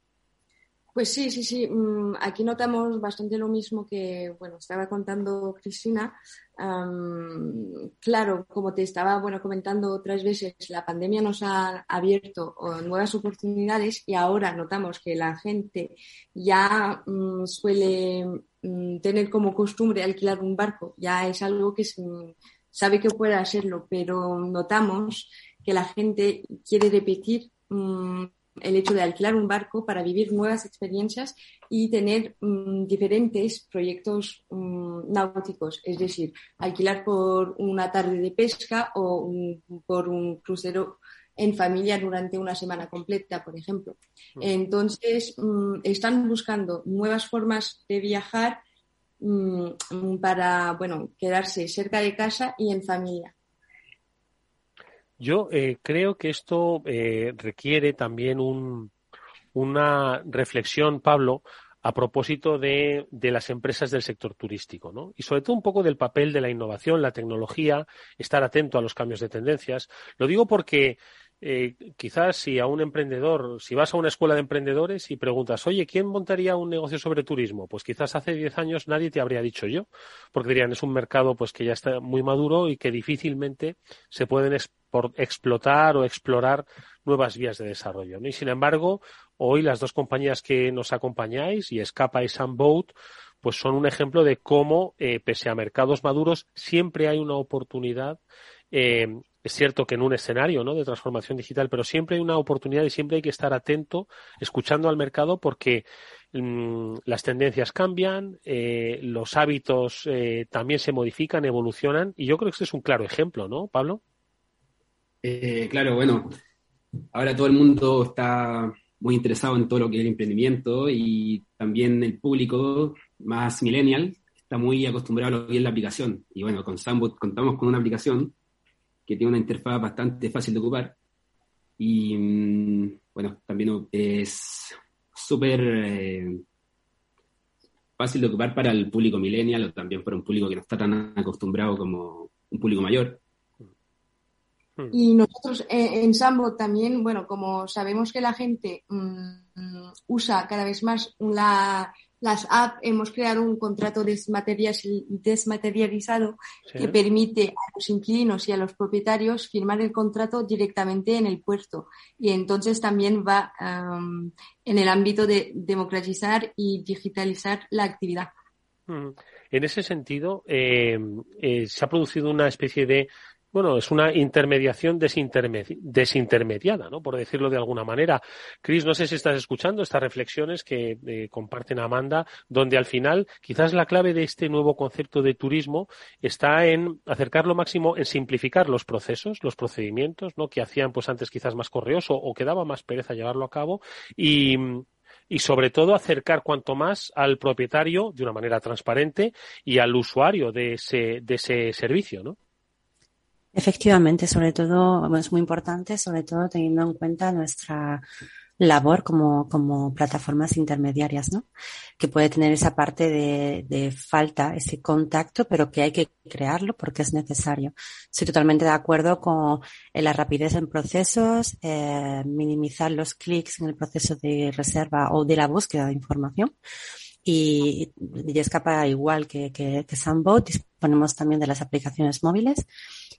Pues sí, sí, sí. Mm, aquí notamos bastante lo mismo que, bueno, estaba contando Cristina. Claro, como te estaba, bueno, comentando otras veces, la pandemia nos ha abierto nuevas oportunidades y ahora notamos que la gente ya um, suele um, tener como costumbre alquilar un barco. Ya es algo que sabe que puede hacerlo, pero notamos que la gente quiere repetir el hecho de alquilar un barco para vivir nuevas experiencias y tener um, diferentes proyectos um, náuticos, es decir, alquilar por una tarde de pesca o un, por un crucero en familia durante una semana completa, por ejemplo. Mm. Entonces, um, están buscando nuevas formas de viajar para, bueno, quedarse cerca de casa y en familia. Yo eh, creo que esto eh, requiere también un, una reflexión, Pablo, a propósito de, de, las empresas del sector turístico, ¿no? Y sobre todo un poco del papel de la innovación, la tecnología, estar atento a los cambios de tendencias. Lo digo porque eh, quizás si a un emprendedor, si vas a una escuela de emprendedores y preguntas, oye, ¿quién montaría un negocio sobre turismo? Pues quizás hace 10 años nadie te habría dicho yo, porque dirían, es un mercado pues que ya está muy maduro y que difícilmente se pueden explotar o explorar nuevas vías de desarrollo. Y sin embargo, hoy las dos compañías que nos acompañáis, y Escapa y Sunboat, pues son un ejemplo de cómo, eh, pese a mercados maduros, siempre hay una oportunidad eh, es cierto que en un escenario de transformación digital, pero siempre hay una oportunidad y siempre hay que estar atento, escuchando al mercado, porque mmm, las tendencias cambian, eh, los hábitos también se modifican, evolucionan, y yo creo que este es un claro ejemplo, ¿no, Pablo? Eh, claro, bueno, ahora todo el mundo está muy interesado en todo lo que es el emprendimiento y también el público más millennial está muy acostumbrado a lo que es la aplicación. Y bueno, con Sambot contamos con una aplicación que tiene una interfaz bastante fácil de ocupar y mm, bueno, también es súper eh, fácil de ocupar para el público millennial o también para un público que no está tan acostumbrado como un público mayor. Hmm. Y nosotros en, en Sambo también, bueno, como sabemos que la gente mm, usa cada vez más la, las apps, hemos creado un contrato desmaterial- desmaterializado Sí. que permite a los inquilinos y a los propietarios firmar el contrato directamente en el puerto. Y entonces también va am, en el ámbito de democratizar y digitalizar la actividad. Mm. En ese sentido, eh, eh, se ha producido una especie de, bueno, es una intermediación desinterme- desintermediada, ¿no? Por decirlo de alguna manera. Cris, no sé si estás escuchando estas reflexiones que eh, comparten Amanda, donde al final quizás la clave de este nuevo concepto de turismo está en acercar lo máximo, en simplificar los procesos, los procedimientos, ¿no? Que hacían pues antes quizás más correoso o que daba más pereza llevarlo a cabo y, y sobre todo acercar cuanto más al propietario de una manera transparente y al usuario de ese, de ese servicio, ¿no? Efectivamente, sobre todo, bueno, es muy importante, sobre todo teniendo en cuenta nuestra labor como, como plataformas intermediarias, ¿no? Que puede tener esa parte de, de falta, ese contacto, pero que hay que crearlo porque es necesario. Estoy totalmente de acuerdo con la rapidez en procesos, eh, minimizar los clics en el proceso de reserva o de la búsqueda de información. Y, y escapa igual que, que, que Sunboat, disponemos también de las aplicaciones móviles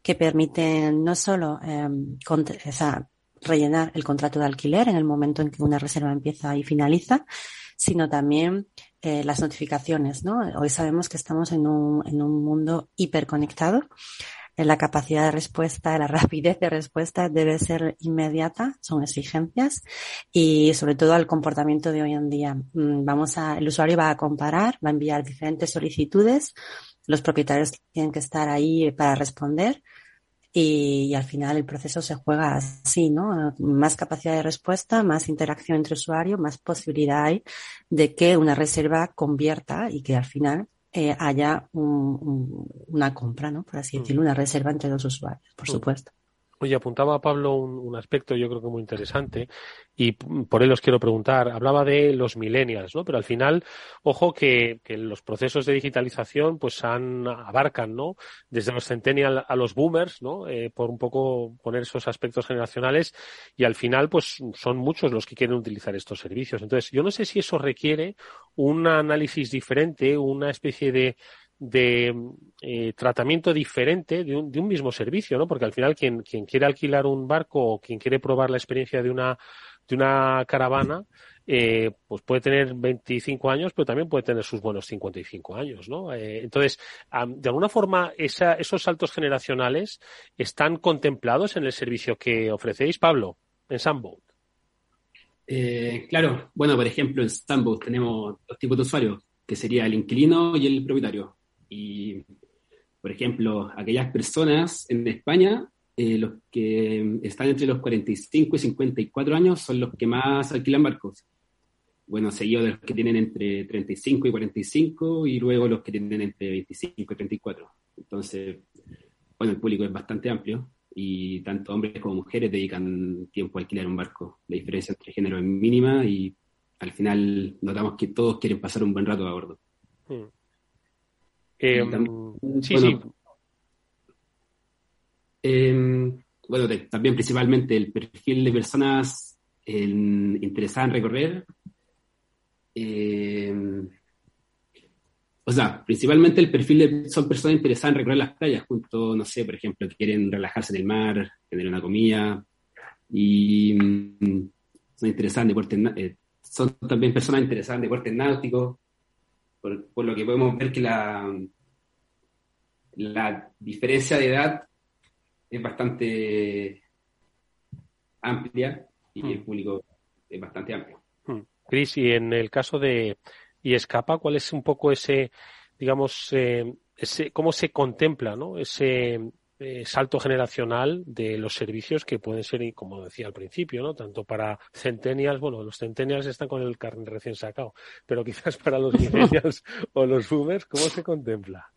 que permiten no solo eh, cont- o sea, rellenar el contrato de alquiler en el momento en que una reserva empieza y finaliza, sino también eh, las notificaciones, ¿no? Hoy sabemos que estamos en un, en un mundo hiperconectado. La capacidad de respuesta, la rapidez de respuesta debe ser inmediata, son exigencias y sobre todo al comportamiento de hoy en día. Mm, Vamos a, el usuario va a comparar, va a enviar diferentes solicitudes, los propietarios tienen que estar ahí para responder y, y al final el proceso se juega así, ¿no? Más capacidad de respuesta, más interacción entre usuario, más posibilidad hay de que una reserva convierta y que al final eh, haya un- un- una compra, ¿no? Por así decirlo, una reserva entre dos usuarios, por Mm. supuesto. Oye, apuntaba Pablo un, un aspecto yo creo que muy interesante y por él os quiero preguntar. Hablaba de los millennials, ¿no? Pero al final, ojo que, que los procesos de digitalización pues han, abarcan, ¿no? Desde los centennials a los boomers, ¿no? Eh, por un poco poner esos aspectos generacionales y al final pues son muchos los que quieren utilizar estos servicios. Entonces, yo no sé si eso requiere un análisis diferente, una especie de de eh, tratamiento diferente de un, de un mismo servicio, ¿no? Porque al final quien, quien quiere alquilar un barco o quien quiere probar la experiencia de una, de una caravana, eh, pues puede tener 25 años, pero también puede tener sus buenos 55 años, ¿no? Eh, entonces, de alguna forma, esa, esos saltos generacionales están contemplados en el servicio que ofrecéis, Pablo, en Sunboat. Eh, claro, bueno, por ejemplo, en Sandbox tenemos dos tipos de usuarios, que sería el inquilino y el propietario. Y, por ejemplo, aquellas personas en España, eh, los que están entre los 45 y 54 años son los que más alquilan barcos. Bueno, seguido de los que tienen entre 35 y 45 y luego los que tienen entre 25 y 34. Entonces, bueno, el público es bastante amplio y tanto hombres como mujeres dedican tiempo a alquilar un barco. La diferencia entre género es mínima y al final notamos que todos quieren pasar un buen rato a bordo. Mm. Eh, también, sí, bueno, sí. eh, bueno, de- también principalmente el perfil de personas en- interesadas en recorrer. eh, o sea, principalmente el perfil de, son personas interesadas en recorrer las playas, junto, no sé, por ejemplo, que quieren relajarse en el mar, tener una comida, y mm, son interesadas en deportes, na- eh, son también personas interesadas en deportes náuticos, por, por lo que podemos ver que la, la diferencia de edad es bastante amplia y el público es bastante amplio. Mm. Cris, y en el caso de y escapa, ¿cuál es un poco ese, digamos, eh, ese, cómo se contempla, ¿no? Ese eh, salto generacional de los servicios que pueden ser, como decía al principio, ¿no? Tanto para centennials, bueno, los centennials están con el carnet recién sacado, pero quizás para los millennials o los boomers, ¿cómo se contempla?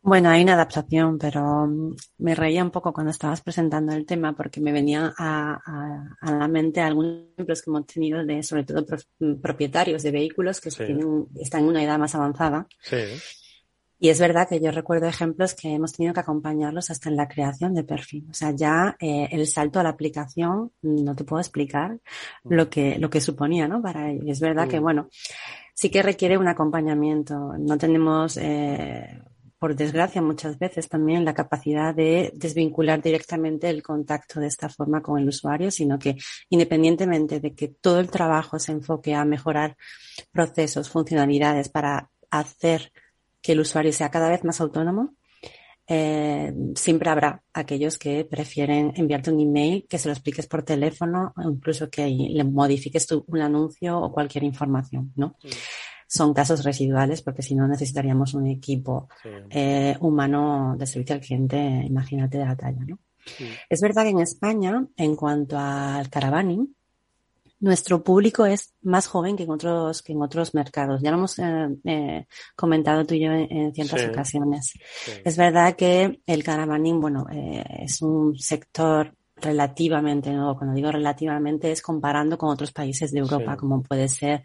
Bueno, hay una adaptación, pero mm, me reía un poco cuando estabas presentando el tema porque me venían a, a- a la mente algunos ejemplos que hemos tenido de, sobre todo, pro- propietarios de vehículos que Sí. tienen, están en una edad más avanzada Sí. Y es verdad que yo recuerdo ejemplos que hemos tenido que acompañarlos hasta en la creación de perfil. O sea, ya eh, el salto a la aplicación, no te puedo explicar Mm. lo que, lo que suponía, ¿no? Para ellos. Y es verdad que, Mm. bueno, sí que requiere un acompañamiento. No tenemos, eh, por desgracia, muchas veces también la capacidad de desvincular directamente el contacto de esta forma con el usuario, sino que independientemente de que todo el trabajo se enfoque a mejorar procesos, funcionalidades para hacer que el usuario sea cada vez más autónomo, eh, siempre habrá aquellos que prefieren enviarte un email, que se lo expliques por teléfono, o incluso que le modifiques tu, un anuncio o cualquier información, ¿no? Son casos residuales porque si no necesitaríamos un equipo eh, humano de servicio al cliente, imagínate de la talla, ¿no? Es verdad que en España, en cuanto al caravaning, nuestro público es más joven que en otros que en otros mercados. Ya lo hemos eh, eh, comentado tú y yo en, en ciertas Sí. ocasiones. Sí. Es verdad que el caravaning, bueno, eh, es un sector relativamente nuevo. Cuando digo relativamente es comparando con otros países de Europa, Sí. como puede ser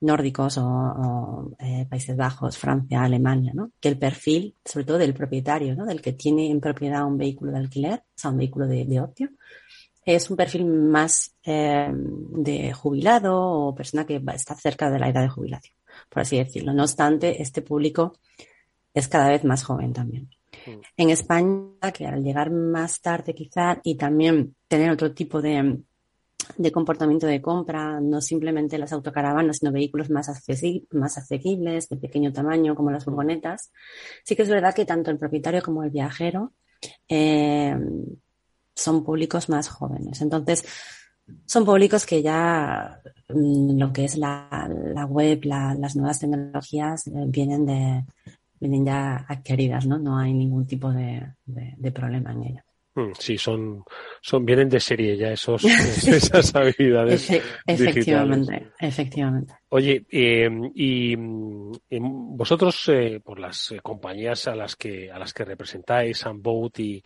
nórdicos o, o, eh, Países Bajos, Francia, Alemania, ¿no? Que el perfil, sobre todo del propietario, ¿no? Del que tiene en propiedad un vehículo de alquiler, o sea, un vehículo de, de ocio, es un perfil más eh, de jubilado o persona que está cerca de la edad de jubilación, por así decirlo. No obstante, este público es cada vez más joven también. En España, que al llegar más tarde quizá y también tener otro tipo de, de comportamiento de compra, no simplemente las autocaravanas, sino vehículos más, accesi- más asequibles, de pequeño tamaño, como las furgonetas, sí que es verdad que tanto el propietario como el viajero eh, son públicos más jóvenes. Entonces, son públicos que ya mm, lo que es la, la web, la- las nuevas tecnologías eh, vienen de vienen ya adquiridas, ¿no? No hay ningún tipo de, de- de problema en ello. Mm, Sí, son, son, vienen de serie ya esos, esas habilidades. Efe- digitales. efectivamente, efectivamente. Oye, eh, y em, vosotros, eh, por las eh, compañías a las que, a las que representáis, Sunboat y,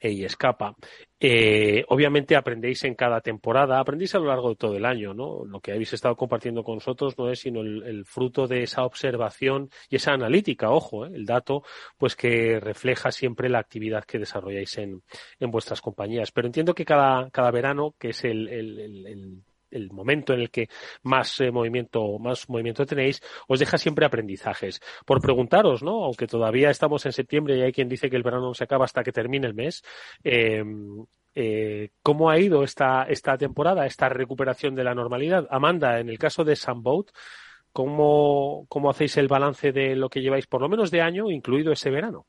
y Escapa, eh, obviamente aprendéis en cada temporada, aprendéis a lo largo de todo el año, ¿no? Lo que habéis estado compartiendo con nosotros no es sino el, fruto de esa observación y esa analítica, ojo, ¿eh? el dato, pues que refleja siempre la actividad que desarrolláis en, en vuestras compañías. Pero entiendo que cada, cada verano, que es el- el- momento en el que más eh, movimiento, más movimiento tenéis, os deja siempre aprendizajes. Por preguntaros, ¿no? Aunque todavía estamos en septiembre y hay quien dice que el verano no se acaba hasta que termine el mes, eh, eh, ¿cómo ha ido esta, esta temporada, esta recuperación de la normalidad? Amanda, en el caso de Sunboat, ¿cómo, ¿cómo hacéis el balance de lo que lleváis por lo menos de año, incluido ese verano?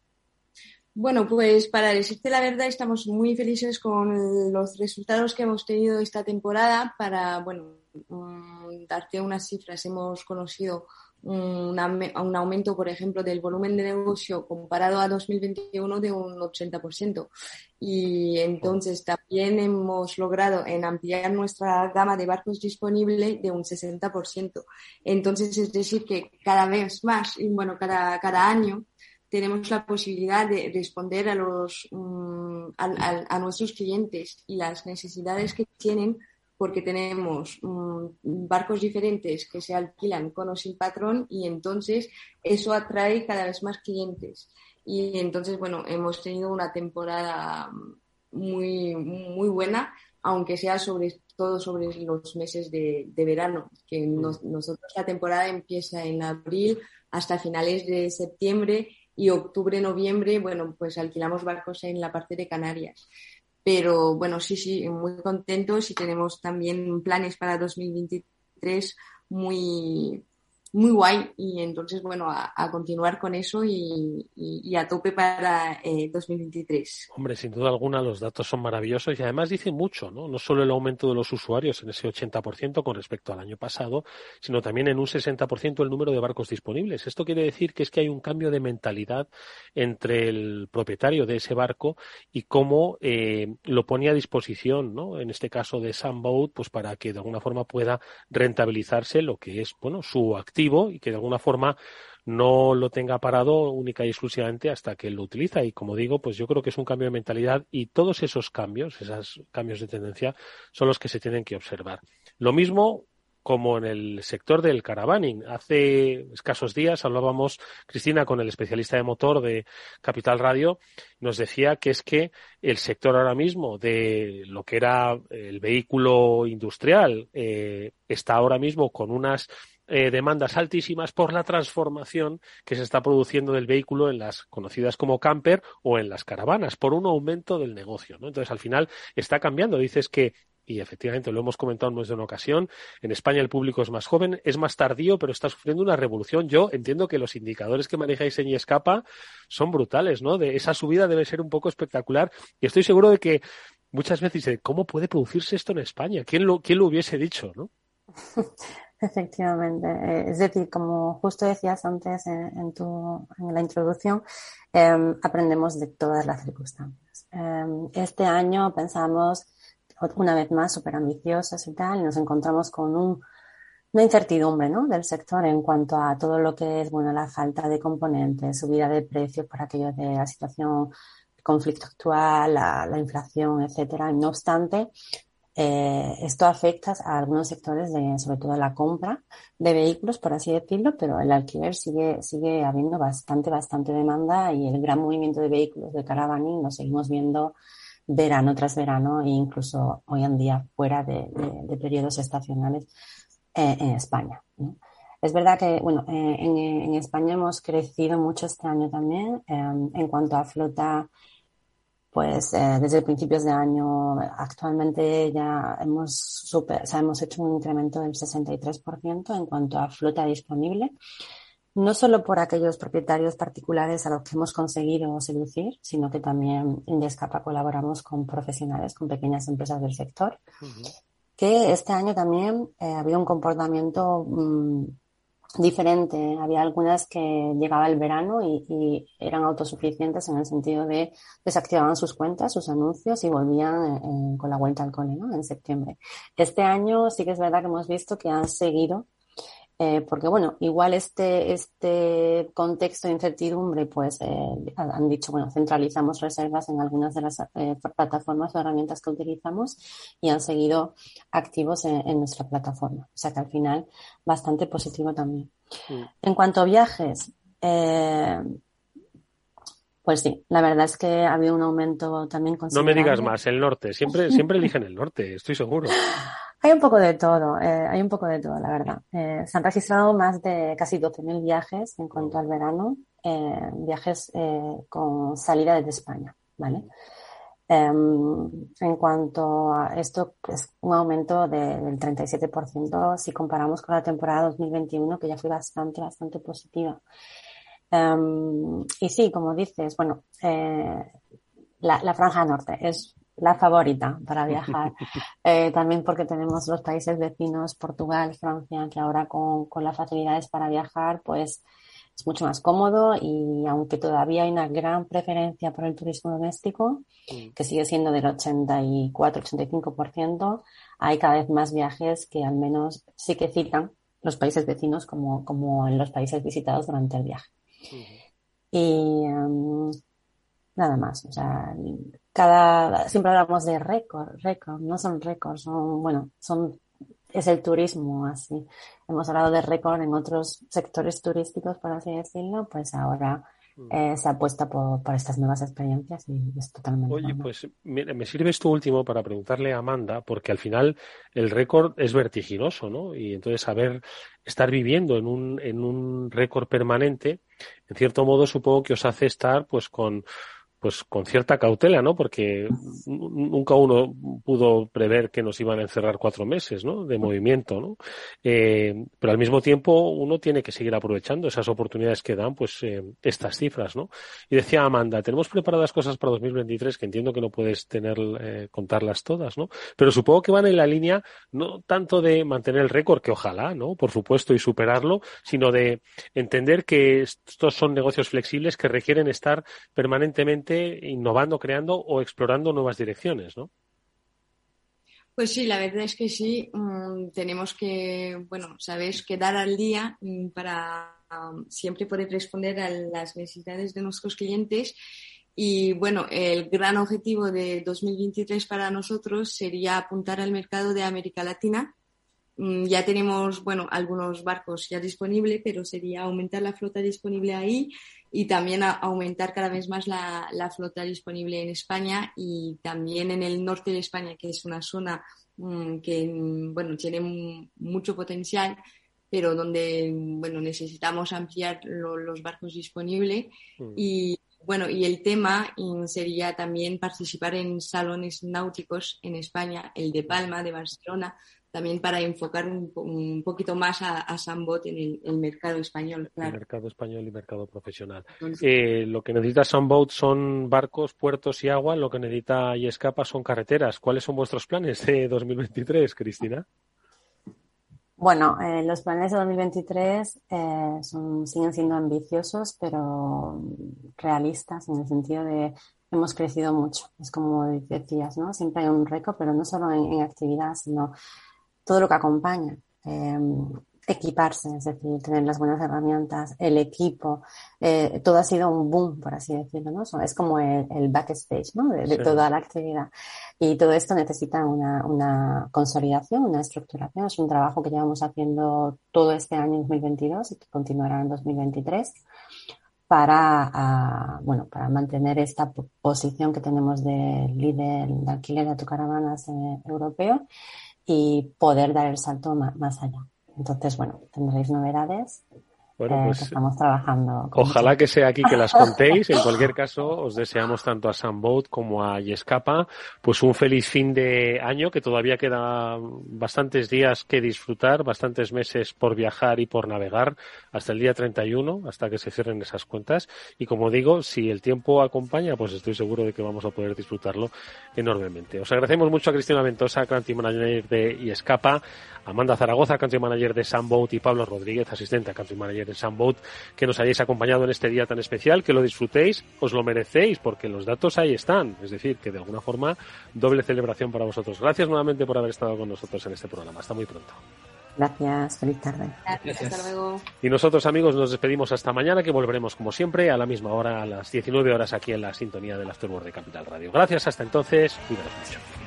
Bueno, pues para decirte la verdad, estamos muy felices con los resultados que hemos tenido esta temporada. Para, bueno, mm, darte unas cifras, hemos conocido un, un aumento, por ejemplo, del volumen de negocio comparado a 2021 de un 80%. Y entonces también hemos logrado en ampliar nuestra gama de barcos disponible de un 60%. Entonces, es decir, que cada vez más, y bueno, cada, cada año, tenemos la posibilidad de responder a los mm, a, a- a nuestros clientes y las necesidades que tienen porque tenemos mm, barcos diferentes que se alquilan con o sin patrón y entonces eso atrae cada vez más clientes. Y entonces bueno hemos tenido una temporada muy muy buena aunque sea sobre todo sobre los meses de, de verano que nos- nosotros la temporada empieza en abril hasta finales de septiembre y octubre, noviembre, bueno, pues alquilamos barcos en la parte de Canarias. Pero bueno, sí, sí, muy contentos y tenemos también planes para 2023 muy, muy guay. Y entonces, bueno, a, a continuar con eso y, y- y a tope para eh, 2023. Hombre, sin duda alguna los datos son maravillosos y además dicen mucho, ¿no? No solo el aumento de los usuarios en ese 80% con respecto al año pasado, sino también en un 60% el número de barcos disponibles. Esto quiere decir que es que hay un cambio de mentalidad entre el propietario de ese barco y cómo eh, lo pone a disposición, ¿no? En este caso de Sunboat, pues para que de alguna forma pueda rentabilizarse lo que es, bueno, su y que de alguna forma no lo tenga parado única y exclusivamente hasta que lo utiliza. Y como digo, pues yo creo que es un cambio de mentalidad y todos esos cambios, esos cambios de tendencia, son los que se tienen que observar. Lo mismo como en el sector del caravaning. Hace escasos días hablábamos, Cristina, con el especialista de motor de Capital Radio, nos decía que es que el sector ahora mismo de lo que era el vehículo industrial eh, está ahora mismo con unas eh, demandas altísimas por la transformación que se está produciendo del vehículo en las conocidas como camper o en las caravanas, por un aumento del negocio. ¿no? Entonces, al final está cambiando. Dices que y efectivamente lo hemos comentado en más de una ocasión, en España el público es más joven, es más tardío, pero está sufriendo una revolución. Yo entiendo que los indicadores que manejáis en Escapa son brutales, ¿no? De esa subida debe ser un poco espectacular y estoy seguro de que muchas veces dice, ¿cómo puede producirse esto en España? ¿Quién lo, quién lo hubiese dicho, no? Efectivamente. Eh, es decir, como justo decías antes en, tu, en la introducción, em, aprendemos de todas las circunstancias. Em, este año pensamos una vez más súper ambiciosas y tal, y nos encontramos con un, una incertidumbre ¿no? del sector en cuanto a todo lo que es bueno la falta de componentes, subida de precios por aquello de la situación, conflicto actual, la, la inflación, etcétera. No obstante, eh, esto afecta a algunos sectores, de, sobre todo la compra de vehículos, por así decirlo, pero el alquiler sigue, sigue habiendo bastante, bastante demanda y el gran movimiento de vehículos de caravaning lo seguimos viendo verano tras verano e incluso hoy en día fuera de, periodos estacionales eh, en España. Es verdad que, bueno, eh, en, en, España hemos crecido mucho este año también en cuanto a flota pues eh, desde principios de año actualmente ya hemos, super, o sea, hemos hecho un incremento del 63% en cuanto a flota disponible, no solo por aquellos propietarios particulares a los que hemos conseguido seducir, sino que también en Descapa colaboramos con profesionales, con pequeñas empresas del sector, que este año también eh, ha habido un comportamiento mm, diferente. Había algunas que llegaba el verano y, eran autosuficientes en el sentido de desactivaban sus cuentas, sus anuncios y volvían eh, con la vuelta al cole, ¿no? En septiembre. Este año sí que es verdad que hemos visto que han seguido eh, porque bueno, igual este, este contexto de incertidumbre, pues eh, han dicho, bueno, centralizamos reservas en algunas de las eh, plataformas o herramientas que utilizamos y han seguido activos en, nuestra plataforma. O sea que al final bastante positivo también. En cuanto a viajes, pues sí, la verdad es que ha habido un aumento también considerable. No me digas más, el norte. Siempre, siempre eligen el norte, estoy seguro. Hay un poco de todo, eh, hay un poco de todo, la verdad. Eh, se han registrado más de casi 12.000 viajes en cuanto al verano, eh, viajes con salida desde España, ¿vale? Em, en cuanto a esto, es un aumento del 37% si comparamos con la temporada 2021, que ya fue bastante, bastante positiva. Em, y sí, como dices, bueno, la, la franja norte es la favorita para viajar. Eh, también porque tenemos los países vecinos, Portugal, Francia, que ahora con, con las facilidades para viajar, pues es mucho más cómodo y aunque todavía hay una gran preferencia por el turismo doméstico, que sigue siendo del 84-85%, hay cada vez más viajes que al menos sí que citan los países vecinos como, como en los países visitados durante el viaje. Y em, nada más, o sea, cada, siempre hablamos de récord, récord, no son récords, son, bueno, son, es el turismo así. Hemos hablado de récord en otros sectores turísticos, por así decirlo, pues ahora mm. eh, se apuesta por, por, estas nuevas experiencias y es totalmente. Oye, pues me sirve esto último para preguntarle a Amanda, porque al final el récord es vertiginoso, ¿no? Y entonces saber estar viviendo en un, en un récord permanente, en cierto modo supongo que os hace estar pues con pues con cierta cautela, ¿no? Porque nunca uno pudo prever que nos iban a encerrar cuatro meses, ¿no? De movimiento, ¿no? Eh, pero al mismo tiempo uno tiene que seguir aprovechando esas oportunidades que dan, pues, eh, estas cifras, ¿no? Y decía Amanda, tenemos preparadas cosas para 2023 que entiendo que no puedes tener, eh, contarlas todas, ¿no? Pero supongo que van en la línea no tanto de mantener el récord, que ojalá, ¿no? Por supuesto, y superarlo, sino de entender que estos son negocios flexibles que requieren estar permanentemente innovando, creando o explorando nuevas direcciones, ¿no? Pues sí, la verdad es que sí. Mm, tenemos que, bueno, sabes, quedar al día mm, para um, siempre poder responder a las necesidades de nuestros clientes. Y bueno, el gran objetivo de 2023 para nosotros sería apuntar al mercado de América Latina ya tenemos, bueno, algunos barcos ya disponibles, pero sería aumentar la flota disponible ahí y también aumentar cada vez más la, la, flota disponible en España y también en el norte de España, que es una zona mm, que, mm, bueno, tiene mucho potencial, pero donde, bueno, necesitamos ampliar los barcos disponibles y bueno, y el tema sería también participar en salones náuticos en España, el de Palma, de Barcelona, también para enfocar un, poquito más a, a Sambot en el, mercado español. El mercado español y mercado profesional. Eh, lo que necesita Sambot son barcos, puertos y agua. Lo que necesita y escapa son carreteras. ¿Cuáles son vuestros planes de 2023, Cristina? Bueno, eh, los planes de 2023 eh, son, siguen siendo ambiciosos, pero realistas en el sentido de hemos crecido mucho. Es como decías, ¿no? Siempre hay un récord, pero no solo en, actividad, sino todo lo que acompaña. Eh, equiparse, es decir, tener las buenas herramientas, el equipo, eh, todo ha sido un boom, por así decirlo, ¿no? Es como el, backstage, ¿no? De, toda la actividad. Y todo esto necesita una, una, consolidación, una estructuración. Es un trabajo que llevamos haciendo todo este año 2022 y que continuará en 2023 para, uh, bueno, para mantener esta posición que tenemos de líder de alquiler de autocaravanas eh, europeo y poder dar el salto más allá. Entonces, bueno, tendréis novedades bueno, eh, pues estamos trabajando. Ojalá que sea aquí que las contéis. En cualquier caso, os deseamos tanto a Sunboat como a Yescapa, pues un feliz fin de año, que todavía queda bastantes días que disfrutar, bastantes meses por viajar y por navegar hasta el día 31, hasta que se cierren esas cuentas. Y como digo, si el tiempo acompaña, pues estoy seguro de que vamos a poder disfrutarlo enormemente. Os agradecemos mucho a Cristina Ventosa, Country Manager de Yescapa, Amanda Zaragoza, Country Manager de Sunboat y Pablo Rodríguez, asistente a Country Manager de Sunboat, que nos hayáis acompañado en este día tan especial, que lo disfrutéis, os lo merecéis, porque los datos ahí están. Es decir, que de alguna forma, doble celebración para vosotros. Gracias nuevamente por haber estado con nosotros en este programa. Hasta muy pronto. Gracias, feliz tarde. Gracias. Hasta luego. Y nosotros, amigos, nos despedimos hasta mañana, que volveremos, como siempre, a la misma hora, a las 19 horas, aquí en la sintonía del Afterword de Capital Radio. Gracias, hasta entonces, cuidaos mucho.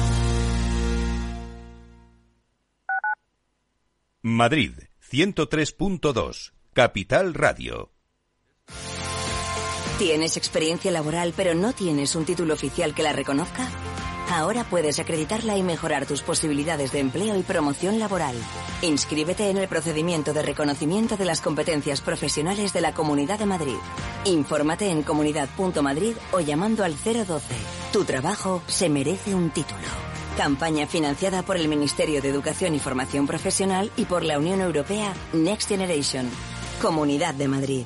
Madrid, 103.2, Capital Radio. ¿Tienes experiencia laboral pero no tienes un título oficial que la reconozca? Ahora puedes acreditarla y mejorar tus posibilidades de empleo y promoción laboral. Inscríbete en el procedimiento de reconocimiento de las competencias profesionales de la Comunidad de Madrid. Infórmate en comunidad.madrid o llamando al 012. Tu trabajo se merece un título. Campaña financiada por el Ministerio de Educación y Formación Profesional y por la Unión Europea Next Generation. Comunidad de Madrid.